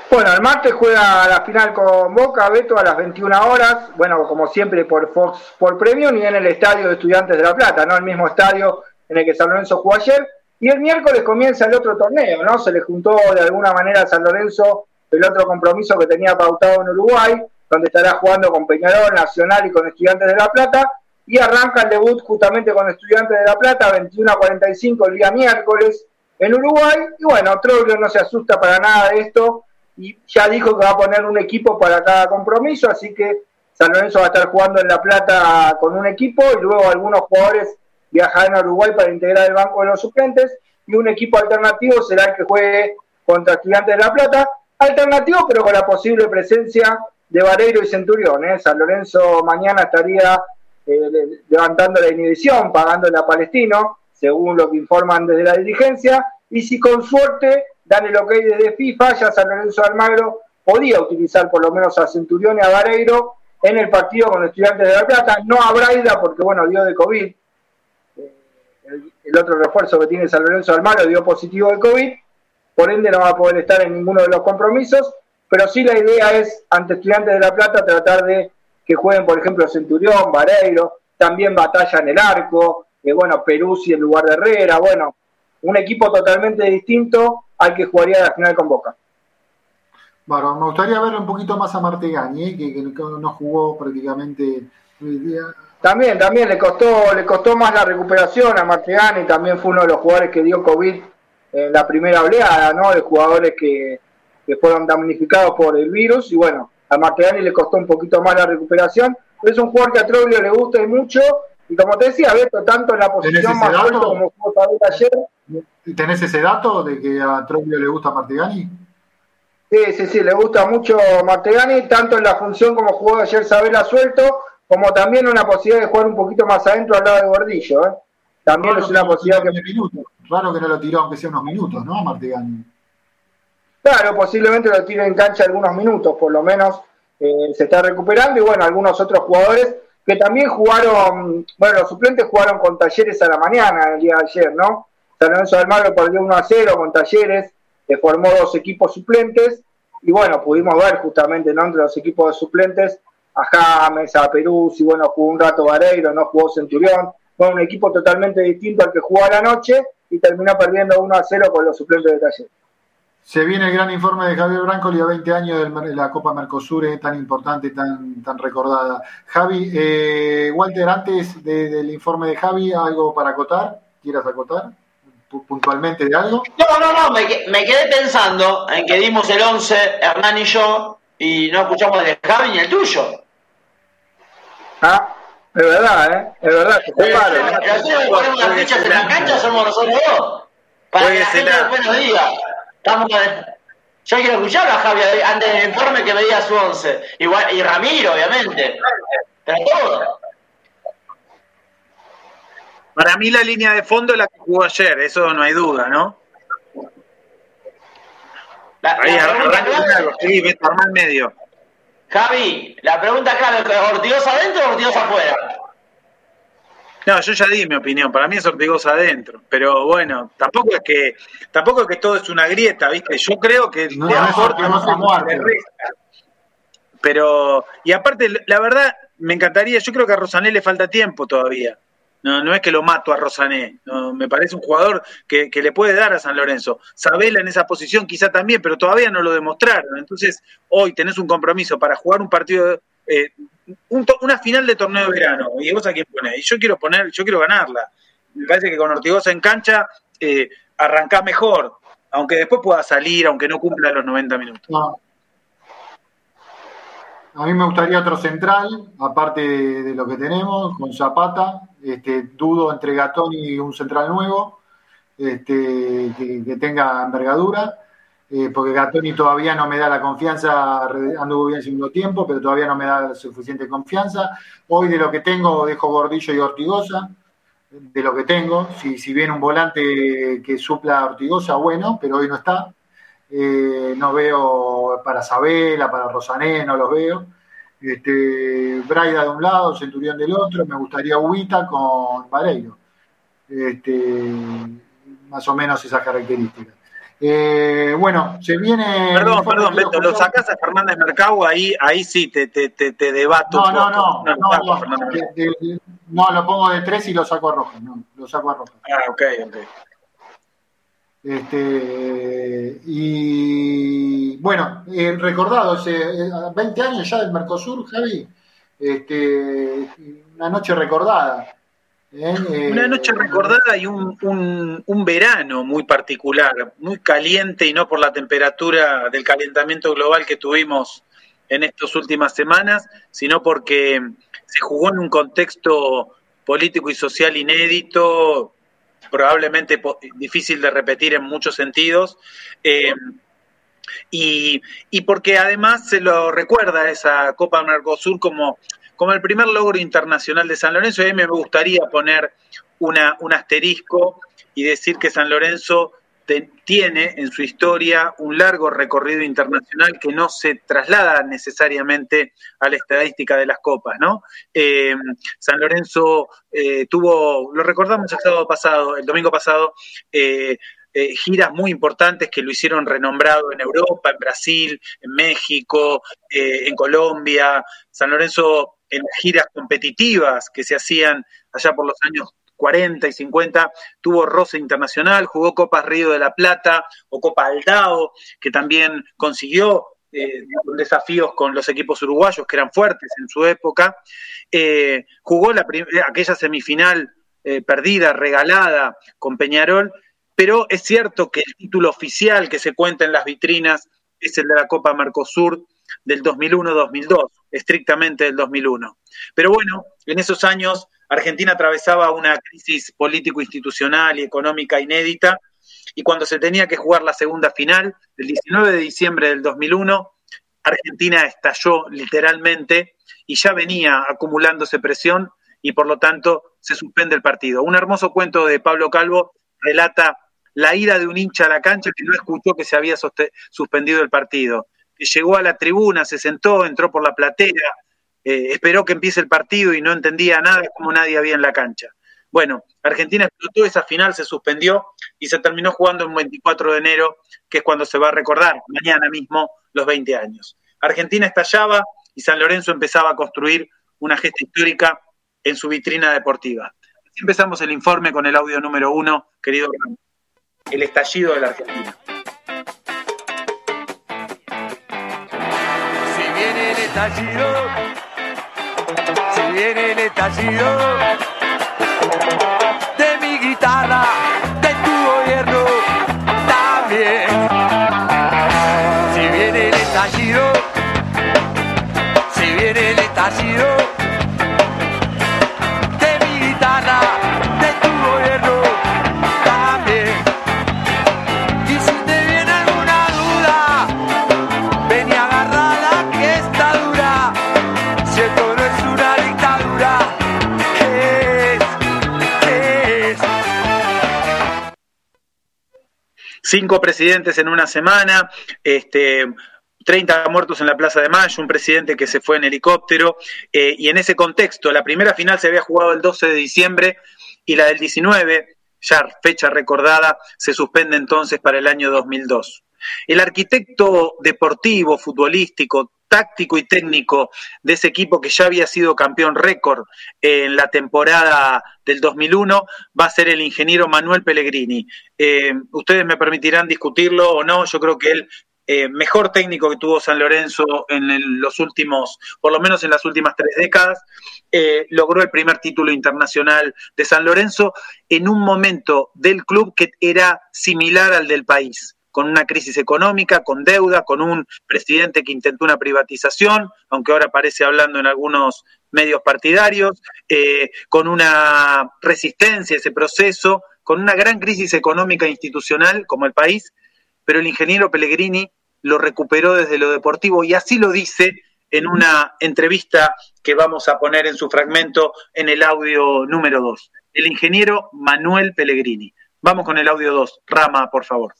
Speaker 8: Bueno, el martes juega la final con Boca, Beto, a las 21 horas. Bueno, como siempre por Fox por Premium y en el estadio de Estudiantes de La Plata, ¿no? El mismo estadio en el que San Lorenzo jugó ayer. Y el miércoles comienza el otro torneo, ¿no? Se le juntó de alguna manera a San Lorenzo el otro compromiso que tenía pautado en Uruguay, donde estará jugando con Peñarol, Nacional y con Estudiantes de La Plata. Y arranca el debut justamente con Estudiantes de La Plata, 21 a 45 el día miércoles en Uruguay. Y bueno, Troglio no se asusta para nada de esto y ya dijo que va a poner un equipo para cada compromiso, así que San Lorenzo va a estar jugando en La Plata con un equipo y luego algunos jugadores viajarán a Uruguay para integrar el banco de los suplentes y un equipo alternativo será el que juegue contra Estudiantes de La Plata, alternativo pero con la posible presencia de Vareiro y Centurión. ¿eh? San Lorenzo mañana estaría eh, levantando la inhibición, pagando a Palestino, según lo que informan desde la dirigencia, y si con suerte dan el ok desde FIFA, ya San Lorenzo Almagro podía utilizar por lo menos a Centurión y a Vareiro en el partido con Estudiantes de La Plata, no a Braida porque bueno, dio de COVID, eh, el, otro refuerzo que tiene San Lorenzo Almagro dio positivo de COVID, por ende no va a poder estar en ninguno de los compromisos, pero sí la idea es ante Estudiantes de La Plata tratar de que jueguen por ejemplo Centurión, Vareiro, también Batalla en el arco, eh, bueno, Peruzzi en lugar de Herrera, bueno, un equipo totalmente distinto al que jugaría la final con Boca.
Speaker 5: Bueno, me gustaría verlo un poquito más a Martegani, ¿eh? que, no jugó prácticamente
Speaker 8: También, también le costó, le costó más la recuperación a Martegani, también fue uno de los jugadores que dio COVID en la primera oleada, ¿no? De jugadores que, fueron damnificados por el virus, y bueno, a Martegani le costó un poquito más la recuperación, pero es un jugador que a Troglio le gusta y mucho, y como te decía, Beto, tanto en la posición más alta como jugó ayer,
Speaker 5: ¿Tenés ese dato de que a Troglio le gusta Martegani?
Speaker 8: Sí, sí, sí, le gusta mucho Martegani, tanto en la función como jugó ayer Sabela suelto, como también una posibilidad de jugar un poquito más adentro al lado de Gordillo. ¿eh? También es una posibilidad que...
Speaker 5: Minutos. Raro que no lo tiró aunque sea unos minutos, ¿no, Martegani?
Speaker 8: Claro, posiblemente lo tire en cancha algunos minutos, por lo menos eh, se está recuperando. Y bueno, algunos otros jugadores que también jugaron, bueno, los suplentes jugaron con Talleres a la mañana el día de ayer, ¿no? San Lorenzo Almagro perdió 1 a 0 con Talleres, que formó dos equipos suplentes, y bueno, pudimos ver justamente ¿no? entre los equipos de suplentes a James, a Perú, y bueno, jugó un rato Vareiro, no jugó Centurión, fue un equipo totalmente distinto al que jugó a la noche y terminó perdiendo 1 a 0 con los suplentes de Talleres.
Speaker 5: Se viene el gran informe de Javier Brancoli a 20 años de la Copa Mercosur, eh, tan importante, tan, tan recordada. Javi, eh, Walter, antes del informe de Javi, ¿algo para acotar? ¿Quieras acotar? puntualmente de algo?
Speaker 7: No, no, no, me, me, quedé pensando en que dimos el 11, Hernán y yo, y no escuchamos el de Javi ni el tuyo.
Speaker 8: Ah, es verdad, ¿eh? Es verdad.
Speaker 7: Los que ponemos las fichas en la cancha somos nosotros dos. Para que la gente después nos diga. Estamos yo quiero escuchar a Javi antes del informe que me diga su 11. Igual, y Ramiro, obviamente. Pero todo.
Speaker 6: Para mí la línea de fondo es la que jugó ayer, eso no hay duda, ¿no? La, Ahí sí, armar medio.
Speaker 7: Javi, la pregunta clave ¿es Ortigosa adentro o Ortigosa afuera?
Speaker 6: No, yo ya di mi opinión, para mí es Ortigosa adentro, pero bueno, tampoco es que tampoco es que todo es una grieta, ¿viste? Yo creo que
Speaker 5: no, de aporte no.
Speaker 6: Pero y aparte la verdad me encantaría, yo creo que a Rosané le falta tiempo todavía. No, no es que lo mato a Rosané. No, me parece un jugador que, le puede dar a San Lorenzo. Sabela en esa posición quizá también, pero todavía no lo demostraron. Entonces, hoy tenés un compromiso para jugar un partido, eh, una final de torneo de verano. ¿Y vos a quién ponés? Y yo quiero poner, yo quiero ganarla. Me parece que con Ortigosa en cancha eh, mejor, aunque después pueda salir, aunque no cumpla los 90 minutos.
Speaker 5: A mí me gustaría otro central, aparte de, lo que tenemos, con Zapata. Este, dudo entre Gatón y un central nuevo este, que, tenga envergadura, eh, porque Gatoni todavía no me da la confianza, anduvo bien segundo tiempo, pero todavía no me da suficiente confianza. Hoy de lo que tengo dejo Gordillo y Ortigosa, de lo que tengo. Si, viene un volante que supla a Ortigosa, bueno, pero hoy no está. Eh, no veo para Sabela, para Rosané, no los veo. Este, Braida de un lado, Centurión del otro, me gustaría Ubita con Vareiro. Este, más o menos esas características. Eh, bueno, se viene.
Speaker 6: Perdón, perdón, Beto, lo sacas a Fernández Mercado, ahí, ahí sí te, te, te, te debato.
Speaker 5: No, no, no, no, no, no, lo pongo de tres y lo saco a Rojas, no, lo saco a Rojas.
Speaker 6: Ah, ok, ok.
Speaker 5: Este, y bueno, eh, recordado, hace 20 eh, años ya del Mercosur, Javi, este, una noche recordada.
Speaker 6: ¿Eh? Una noche recordada y un, un, un, verano muy particular, muy caliente y no por la temperatura del calentamiento global que tuvimos en estas últimas semanas, sino porque se jugó en un contexto político y social inédito, probablemente difícil de repetir en muchos sentidos. Eh, y, porque además se lo recuerda esa Copa Mercosur como, como el primer logro internacional de San Lorenzo. Y a mí me gustaría poner un asterisco y decir que San Lorenzo tiene en su historia un largo recorrido internacional que no se traslada necesariamente a la estadística de las copas. Eh, San Lorenzo eh, tuvo, lo recordamos el sábado pasado, el domingo pasado, eh, giras muy importantes que lo hicieron renombrado en Europa, en Brasil, en México, en Colombia. San Lorenzo en giras competitivas que se hacían allá por los años 40 y 50, tuvo roce internacional, jugó Copa Río de la Plata o Copa Aldao, que también consiguió eh, desafíos con los equipos uruguayos que eran fuertes en su época. Eh, jugó la aquella semifinal eh, perdida, regalada con Peñarol, pero es cierto que el título oficial que se cuenta en las vitrinas es el de la Copa Mercosur del 2001-2002, estrictamente del 2001. Pero bueno, en esos años Argentina atravesaba una crisis político-institucional y económica inédita y cuando se tenía que jugar la segunda final, el 19 de diciembre del 2001, Argentina estalló literalmente y ya venía acumulándose presión y por lo tanto se suspende el partido. Un hermoso cuento de Pablo Calvo relata la ira de un hincha a la cancha que no escuchó que se había suspendido el partido, llegó a la tribuna, se sentó, entró por la platea, eh, esperó que empiece el partido y no entendía nada como nadie había en la cancha. Bueno, Argentina explotó, esa final se suspendió y se terminó jugando el 24 de enero, que es cuando se va a recordar, mañana mismo, los 20 años. Argentina estallaba y San Lorenzo empezaba a construir una gesta histórica en su vitrina deportiva. Empezamos el informe con el audio número uno, querido el estallido de la Argentina.
Speaker 13: Estallido. Viene el estallido
Speaker 6: cinco presidentes en una semana, este, 30 muertos en la Plaza de Mayo, un presidente que se fue en helicóptero, eh, y en ese contexto, la primera final se había jugado el 12 de diciembre y la del 19, ya fecha recordada, se suspende entonces para el año 2002. El arquitecto deportivo, futbolístico, táctico y técnico de ese equipo que ya había sido campeón récord en la temporada del 2001 va a ser el ingeniero Manuel Pellegrini. Eh, ustedes me permitirán discutirlo o no, yo creo que él eh, mejor técnico que tuvo San Lorenzo en los últimos, por lo menos en las últimas tres décadas, eh, logró el primer título internacional de San Lorenzo en un momento del club que era similar al del país con una crisis económica, con deuda, con un presidente que intentó una privatización, aunque ahora parece hablando en algunos medios partidarios, eh, con una resistencia a ese proceso, con una gran crisis económica e institucional como el país, pero el ingeniero Pellegrini lo recuperó desde lo deportivo y así lo dice en una entrevista que vamos a poner en su fragmento en el audio número 2. El ingeniero Manuel Pellegrini. Vamos con el audio 2. Rama, por favor.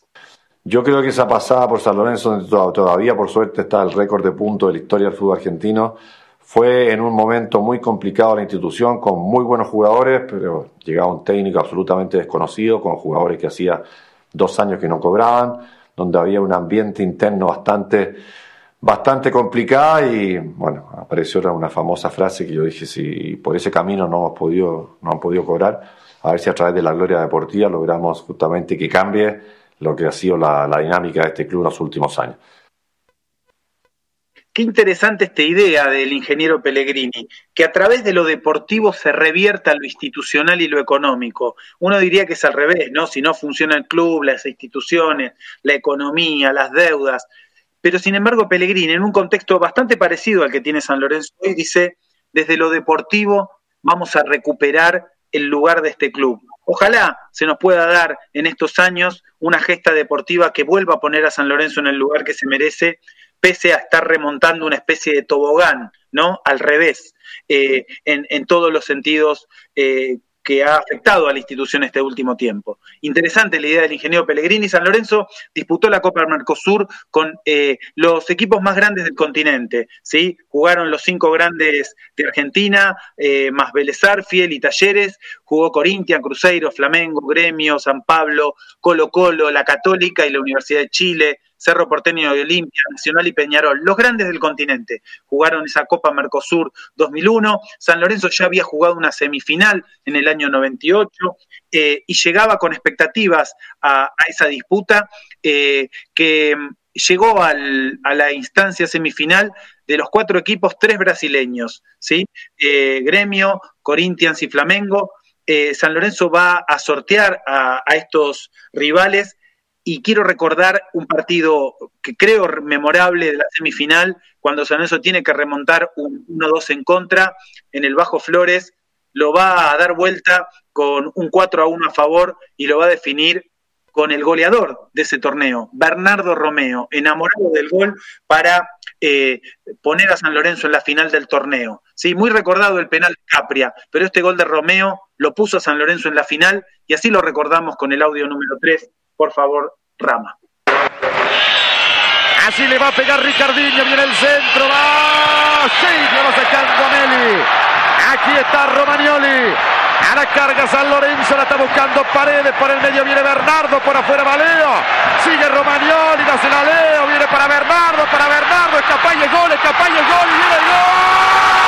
Speaker 14: Yo creo que esa pasada por San Lorenzo, donde todavía por suerte está el récord de puntos de la historia del fútbol argentino, fue en un momento muy complicado la institución, con muy buenos jugadores, pero llegaba un técnico absolutamente desconocido, con jugadores que hacía dos años que no cobraban, donde había un ambiente interno bastante, bastante complicado y bueno, apareció una famosa frase que yo dije, si por ese camino no hemos podido, no han podido cobrar, a ver si a través de la gloria deportiva logramos justamente que cambie lo que ha sido la, dinámica de este club en los últimos años.
Speaker 6: Qué interesante esta idea del ingeniero Pellegrini, que a través de lo deportivo se revierta lo institucional y lo económico. Uno diría que es al revés, ¿no? Si no funciona el club, las instituciones, la economía, las deudas. Pero sin embargo, Pellegrini, en un contexto bastante parecido al que tiene San Lorenzo hoy, dice, desde lo deportivo vamos a recuperar el lugar de este club. Ojalá se nos pueda dar en estos años una gesta deportiva que vuelva a poner a San Lorenzo en el lugar que se merece, pese a estar remontando una especie de tobogán, ¿no? Al revés, eh, en, todos los sentidos eh, que ha afectado a la institución este último tiempo. Interesante la idea del ingeniero Pellegrini. San Lorenzo disputó la Copa Mercosur con eh, los equipos más grandes del continente. ¿sí? Jugaron los cinco grandes de Argentina, eh, más Vélez Fiel y Talleres. Jugó Corinthians, Cruzeiro, Flamengo, Gremio, San Pablo, Colo Colo, La Católica y la Universidad de Chile. Cerro Porteño de Olimpia, Nacional y Peñarol, los grandes del continente, jugaron esa Copa Mercosur 2001. San Lorenzo ya había jugado una semifinal en el año 98 eh, y llegaba con expectativas a, esa disputa eh, que mm, llegó a la instancia semifinal de los cuatro equipos, tres brasileños, ¿sí? Eh, Gremio, Corinthians y Flamengo. San Lorenzo va a sortear a estos rivales y quiero recordar un partido que creo memorable de la semifinal, cuando San Lorenzo tiene que remontar un 1-2 en contra en el Bajo Flores, lo va a dar vuelta con un 4 a 1 a favor y lo va a definir con el goleador de ese torneo, Bernardo Romeo, enamorado del gol para eh, poner a San Lorenzo en la final del torneo. Sí, muy recordado el penal Capria, pero este gol de Romeo lo puso a San Lorenzo en la final y así lo recordamos con el audio número 3 por favor, Rama.
Speaker 1: Así le va a pegar Ricardinho, viene el centro, va, sí, le va sacando a Meli. Aquí está Romagnoli. A la carga San Lorenzo, la está buscando Paredes, por el medio viene Bernardo, por afuera Valeo. Sigue Romagnoli, la la Leo, viene para Bernardo, para Bernardo, escapa y el gol, escapa el gol, y viene el gol.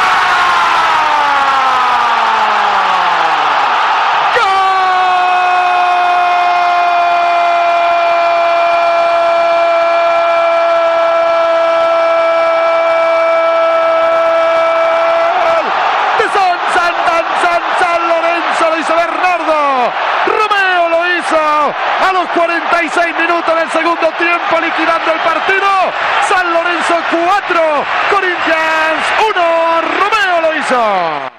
Speaker 1: A los 46 minutos del segundo tiempo, liquidando el partido. San Lorenzo 4, Corinthians 1, Romeo lo hizo.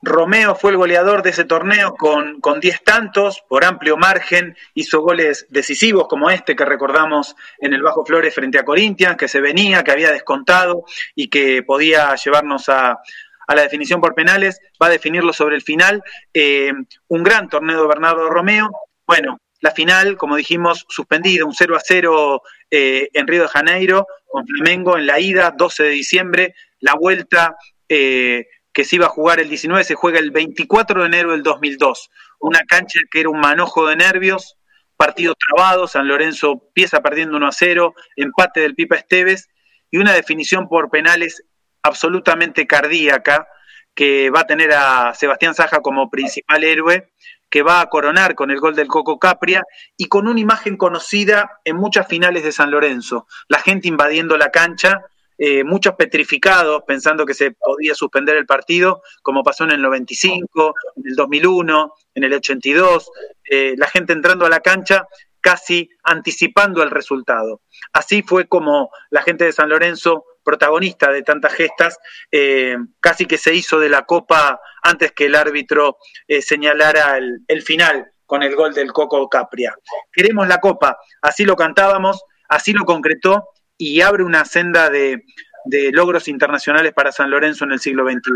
Speaker 6: Romeo fue el goleador de ese torneo con, con 10 tantos, por amplio margen, hizo goles decisivos como este que recordamos en el Bajo Flores frente a Corinthians, que se venía, que había descontado y que podía llevarnos a, a la definición por penales, va a definirlo sobre el final. Eh, un gran torneo de Bernardo Romeo. Bueno, la final, como dijimos, suspendida, un 0 a 0 eh, en Río de Janeiro, con Flamengo en la ida, 12 de diciembre, la vuelta eh, que se iba a jugar el 19 se juega el 24 de enero del 2002. Una cancha que era un manojo de nervios, partido trabado, San Lorenzo empieza perdiendo 1 a 0, empate del Pipa Esteves y una definición por penales absolutamente cardíaca que va a tener a Sebastián Saja como principal héroe, que va a coronar con el gol del Coco Capria y con una imagen conocida en muchas finales de San Lorenzo. La gente invadiendo la cancha, eh, muchos petrificados pensando que se podía suspender el partido, como pasó en el 95, en el 2001, en el 82, eh, la gente entrando a la cancha casi anticipando el resultado. Así fue como la gente de San Lorenzo, protagonista de tantas gestas, eh, casi que se hizo de la copa antes que el árbitro señalara el, final con el gol del Coco Capria. Queremos la copa, así lo cantábamos, así lo concretó y abre una senda de, de logros internacionales para San Lorenzo en el siglo XXI.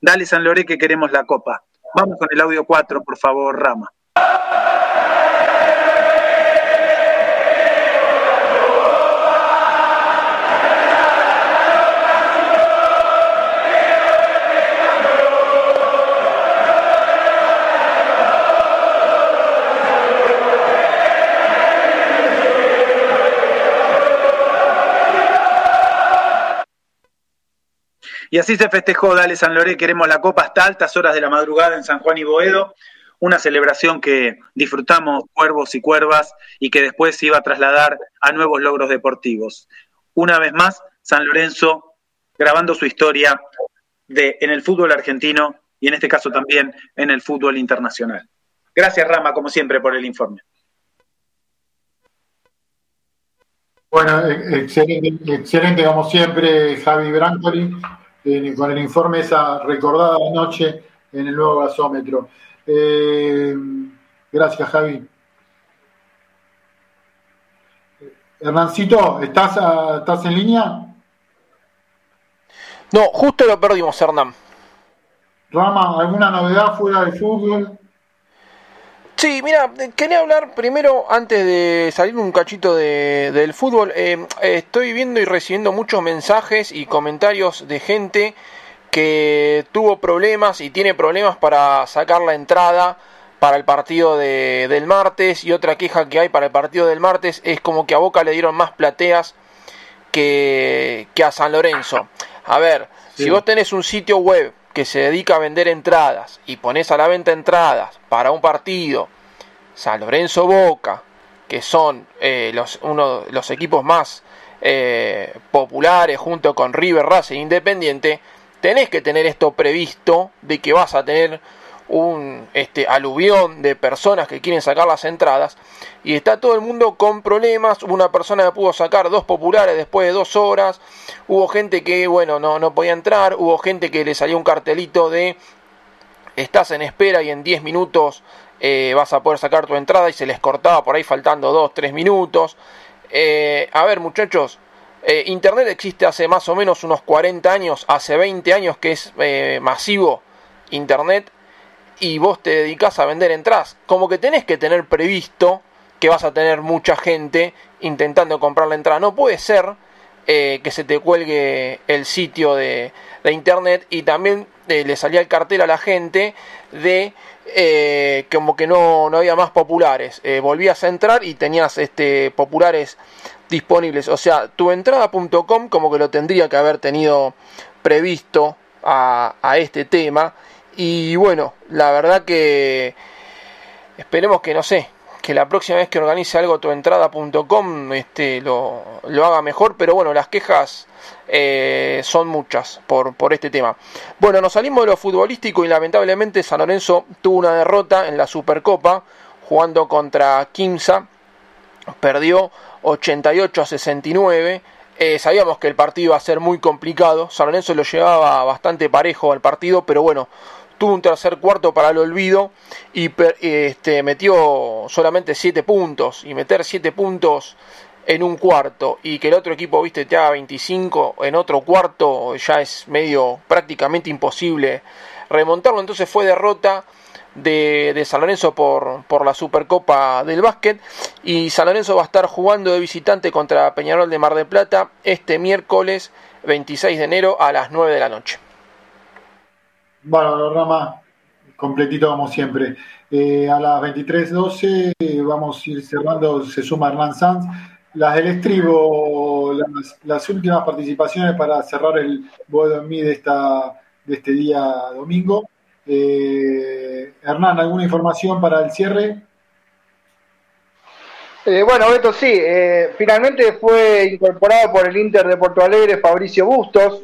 Speaker 6: Dale San Lorenzo que queremos la copa. Vamos con el audio 4, por favor, Rama. Y así se festejó Dale San Loré, queremos la copa hasta altas horas de la madrugada en San Juan y Boedo, una celebración que disfrutamos cuervos y cuervas y que después se iba a trasladar a nuevos logros deportivos. Una vez más, San Lorenzo grabando su historia en el fútbol argentino y en este caso también en el fútbol internacional. Gracias Rama, como siempre, por el informe.
Speaker 5: Bueno, excelente, excelente como siempre, Javi Brancoli con el informe esa recordada noche en el nuevo gasómetro. Eh, gracias, Javi. Hernancito, ¿estás, ¿estás en línea?
Speaker 9: No, justo lo perdimos, Hernán.
Speaker 5: Rama, ¿alguna novedad fuera del fútbol?
Speaker 9: Sí, mira, quería hablar primero, antes de salir un cachito de, del fútbol, eh, estoy viendo y recibiendo muchos mensajes y comentarios de gente que tuvo problemas y tiene problemas para sacar la entrada para el partido de, del martes y otra queja que hay para el partido del martes es como que a Boca le dieron más plateas que, que a San Lorenzo. A ver, si vos tenés un sitio web que se dedica a vender entradas y pones a la venta entradas para un partido, San Lorenzo Boca, que son eh, los, uno de los equipos más eh, populares junto con River Racing Independiente, tenés que tener esto previsto de que vas a tener un este, aluvión de personas que quieren sacar las entradas y está todo el mundo con problemas. Una persona pudo sacar dos populares después de dos horas. Hubo gente que, bueno, no, no podía entrar. Hubo gente que le salió un cartelito de estás en espera y en 10 minutos eh, vas a poder sacar tu entrada y se les cortaba por ahí faltando 2, 3 minutos. Eh, a ver muchachos, eh, Internet existe hace más o menos unos 40 años, hace 20 años que es masivo Internet y vos te dedicas a vender entradas. Como que tenés que tener previsto que vas a tener mucha gente intentando comprar la entrada. No puede ser eh, que se te cuelgue el sitio de, internet y también eh, le salía el cartel a la gente de eh, como que no, no, había más populares. volvías a entrar y tenías este, populares disponibles. O sea, tuentrada.com como que lo tendría que haber tenido previsto a, a este tema y bueno, la verdad que esperemos que no sé, que la próxima vez que organice algo tuentrada.com este, lo, lo haga mejor, pero bueno, las quejas eh, son muchas por, por este tema. Bueno, nos salimos de lo futbolístico y lamentablemente San Lorenzo tuvo una derrota en la Supercopa jugando contra Kimsa, perdió 88 a 69. Eh, sabíamos que el partido iba a ser muy complicado. San Lorenzo lo llevaba bastante parejo al partido, pero bueno, tuvo un tercer cuarto para el olvido y este, metió solamente 7 puntos. Y meter 7 puntos en un cuarto y que el otro equipo, viste, te haga 25 en otro cuarto, ya es medio prácticamente imposible remontarlo. Entonces fue derrota de, de, San Lorenzo por, por la Supercopa del Básquet. Y San Lorenzo va a estar jugando de visitante contra Peñarol de Mar del Plata este miércoles 26 de enero a las 9 de la noche.
Speaker 5: Bueno, Rama, completito como siempre. Eh, a las 23.12 eh, vamos a ir cerrando, se suma Hernán Sanz. Las del estribo, las, las últimas participaciones para cerrar el Boedo en mí de, esta, de este día domingo. Eh, Hernán, ¿alguna información para el cierre?
Speaker 8: Eh, bueno, Beto, sí, eh, finalmente fue incorporado por el Inter de Porto Alegre Fabricio Bustos.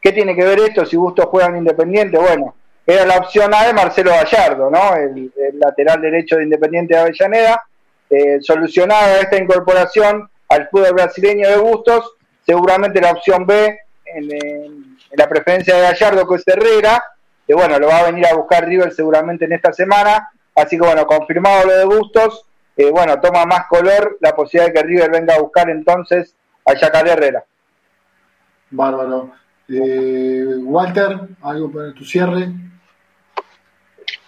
Speaker 8: ¿Qué tiene que ver esto si Bustos juega en Independiente? Bueno, era la opción A de Marcelo Gallardo, ¿no? El, lateral derecho de Independiente de Avellaneda. Eh, solucionada esta incorporación al fútbol brasileño de Bustos, seguramente la opción B en, la preferencia de Gallardo, que es Herrera, que bueno, lo va a venir a buscar River seguramente en esta semana. Así que bueno, confirmado lo de Bustos, eh, bueno, toma más color la posibilidad de que River venga a buscar entonces a Yacaré Herrera.
Speaker 5: Bárbaro. Eh, Walter, algo para tu cierre.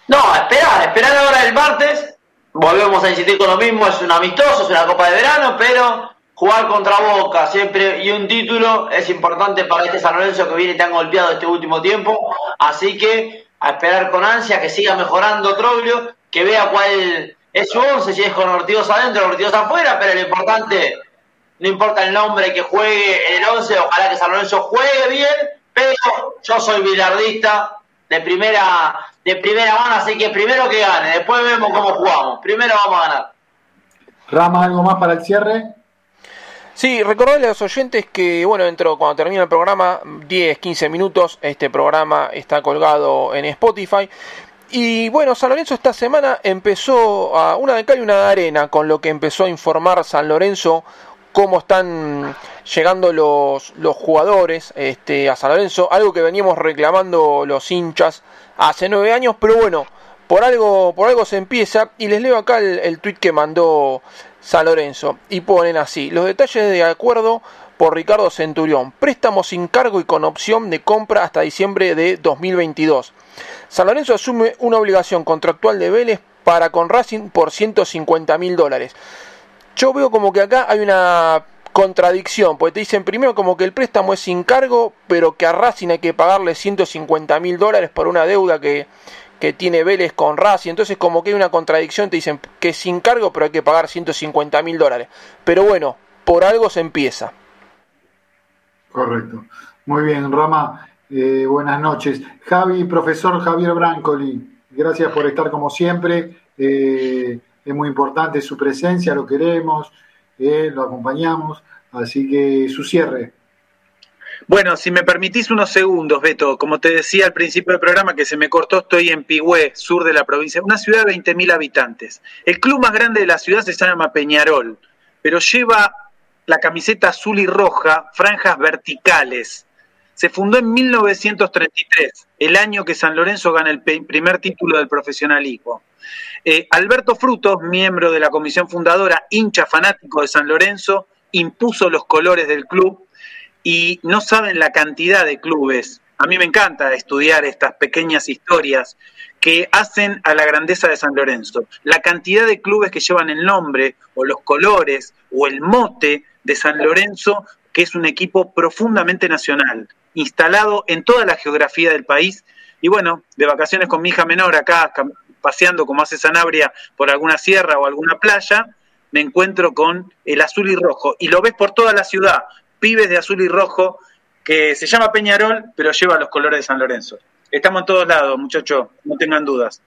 Speaker 7: No, esperar, esperar ahora el martes. Volvemos a insistir con lo mismo, es un amistoso, es una copa de verano, pero jugar contra Boca siempre y un título es importante para este San Lorenzo que viene tan golpeado este último tiempo. Así que a esperar con ansia que siga mejorando Troglio, que vea cuál es su once, si es con Ortigoz adentro o Ortigoz afuera, pero lo importante, no importa el nombre que juegue en el once, ojalá que San Lorenzo juegue bien, pero yo soy bilardista de primera de primera mano, así que primero que gane, después vemos cómo jugamos. Primero vamos a ganar.
Speaker 5: Rama, ¿algo más para el cierre?
Speaker 9: Sí, recordarle a los oyentes que, bueno, dentro, cuando termine el programa, 10, 15 minutos, este programa está colgado en Spotify. Y bueno, San Lorenzo esta semana empezó a una de cal y una de arena con lo que empezó a informar San Lorenzo cómo están llegando los, los jugadores este, a San Lorenzo, algo que veníamos reclamando los hinchas hace nueve años, pero bueno, por algo, por algo se empieza y les leo acá el, tweet que mandó San Lorenzo y ponen así, los detalles de acuerdo por Ricardo Centurión, préstamo sin cargo y con opción de compra hasta diciembre de 2022. San Lorenzo asume una obligación contractual de Vélez para con Racing por 150 mil dólares. Yo veo como que acá hay una contradicción, porque te dicen primero como que el préstamo es sin cargo, pero que a Racing hay que pagarle 150 mil dólares por una deuda que, que tiene Vélez con Racing, entonces como que hay una contradicción, te dicen que es sin cargo, pero hay que pagar 150 mil dólares. Pero bueno, por algo se empieza.
Speaker 5: Correcto. Muy bien, Rama. Eh, buenas noches. Javi, profesor Javier Brancoli, gracias por estar como siempre. Eh, es muy importante su presencia, lo queremos, eh, lo acompañamos. Así que su cierre.
Speaker 6: Bueno, si me permitís unos segundos, Beto, como te decía al principio del programa que se me cortó, estoy en Pigüé, sur de la provincia, una ciudad de 20.000 habitantes. El club más grande de la ciudad se llama Peñarol, pero lleva la camiseta azul y roja, franjas verticales. Se fundó en 1933, el año que San Lorenzo gana el primer título del profesionalismo. Eh, Alberto Frutos, miembro de la comisión fundadora, hincha fanático de San Lorenzo, impuso los colores del club y no saben la cantidad de clubes. A mí me encanta estudiar estas pequeñas historias que hacen a la grandeza de San Lorenzo. La cantidad de clubes que llevan el nombre o los colores o el mote de San Lorenzo, que es un equipo profundamente nacional, instalado en toda la geografía del país. Y bueno, de vacaciones con mi hija menor acá, paseando como hace Sanabria por alguna sierra o alguna playa, me encuentro con el azul y rojo. Y lo ves por toda la ciudad, pibes de azul y rojo, que se llama Peñarol, pero lleva los colores de San Lorenzo. Estamos en todos lados, muchachos, no tengan dudas.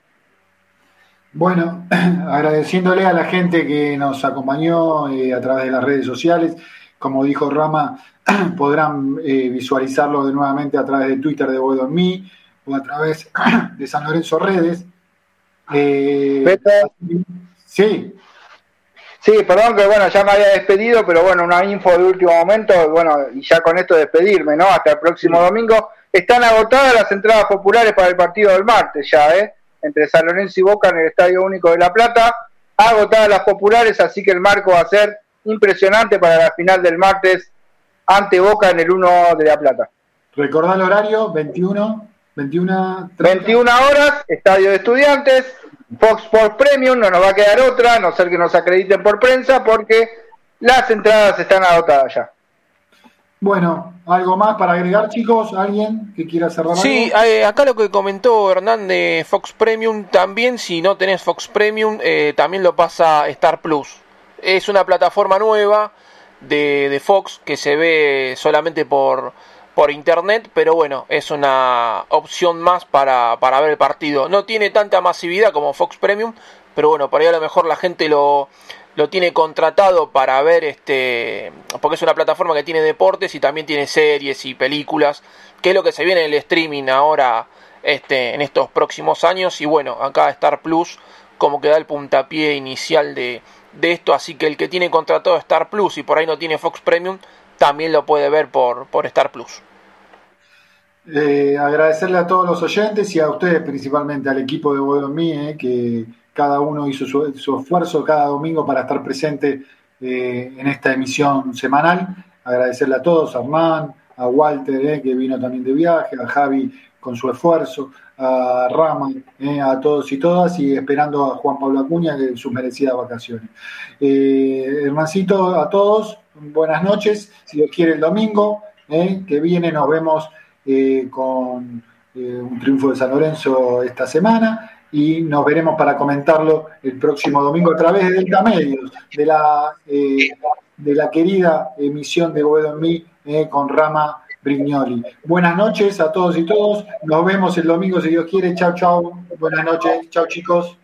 Speaker 5: Bueno, agradeciéndole a la gente que nos acompañó eh, a través de las redes sociales. Como dijo Rama, podrán eh, visualizarlo de nuevamente a través de Twitter de Boedo Me o a través de San Lorenzo Redes. Eh, sí.
Speaker 8: Sí, perdón que bueno, ya me había despedido, pero bueno, una info de último momento, bueno, y ya con esto despedirme, ¿no? Hasta el próximo domingo. Están agotadas las entradas populares para el partido del martes ya, ¿eh? Entre San Lorenzo y Boca en el Estadio Único de La Plata. Agotadas las populares, así que el marco va a ser impresionante para la final del martes ante Boca en el 1 de La Plata.
Speaker 5: Recordá el horario, 21. 21,
Speaker 8: 21 horas, Estadio de Estudiantes, Fox Sports Premium, no nos va a quedar otra, a no ser que nos acrediten por prensa, porque las entradas están agotadas ya.
Speaker 5: Bueno, ¿algo más para agregar, chicos? ¿Alguien que quiera cerrar
Speaker 9: Sí,
Speaker 5: algo?
Speaker 9: eh, acá lo que comentó Hernán de Fox Premium, también si no tenés Fox Premium, eh, también lo pasa Star Plus. Es una plataforma nueva de, Fox que se ve solamente por, por internet, pero bueno, es una opción más para, para ver el partido. No tiene tanta masividad como Fox Premium, pero bueno, por ahí a lo mejor la gente lo, lo tiene contratado para ver este porque es una plataforma que tiene deportes y también tiene series y películas que es lo que se viene en el streaming ahora este en estos próximos años y bueno acá Star Plus como que da el puntapié inicial de, de esto así que el que tiene contratado Star Plus y por ahí no tiene Fox Premium también lo puede ver por, por Star Plus
Speaker 5: Eh, agradecerle a todos los oyentes y a ustedes principalmente, al equipo de Boedo Mí, eh, que cada uno hizo su, su, esfuerzo cada domingo para estar presente eh, en esta emisión semanal. Agradecerle a todos, a Armán, a Walter, eh, que vino también de viaje, a Javi con su esfuerzo, a Rama, eh, a todos y todas, y esperando a Juan Pablo Acuña de sus merecidas vacaciones. Eh, hermancito, a todos, buenas noches, si Dios quiere el domingo, que viene nos vemos eh, con eh, un triunfo de San Lorenzo esta semana y nos veremos para comentarlo el próximo domingo a través de Delta Medios, de la, eh, de la querida emisión de Boedo en mí eh, con Rama Brignoli. Buenas noches a todos y todos, nos vemos el domingo si Dios quiere, chao, chao, buenas noches, chao chicos.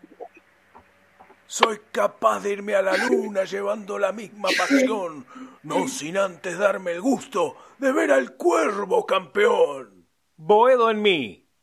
Speaker 15: Soy capaz de irme a la luna llevando la misma pasión, no sin antes darme el gusto de ver al cuervo campeón. Boedo en mí,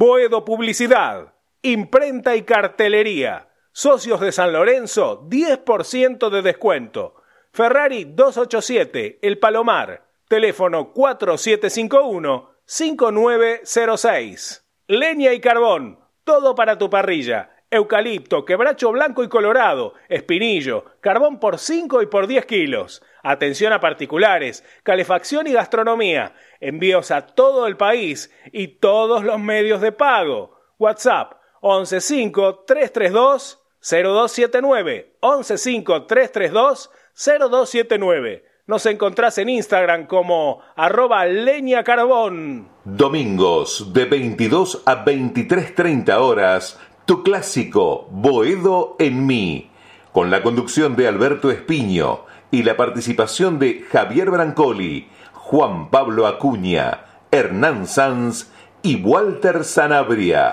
Speaker 15: Boedo Publicidad. Imprenta y cartelería. Socios de San Lorenzo, 10% de descuento. Ferrari 287, El Palomar. Teléfono 4751-5906. Leña y carbón. Todo para tu parrilla eucalipto, quebracho blanco y colorado, espinillo, carbón por 5 y por 10 kilos. Atención a particulares, calefacción y gastronomía. Envíos a todo el país y todos los medios de pago. WhatsApp 115-332-0279. 115-332-0279. Nos encontrás en Instagram como arroba leña.
Speaker 16: Domingos de 22 a 23.30 horas tu clásico Boedo en mí, con la conducción de Alberto Espiño y la participación de Javier Brancoli, Juan Pablo Acuña, Hernán Sanz y Walter Sanabria.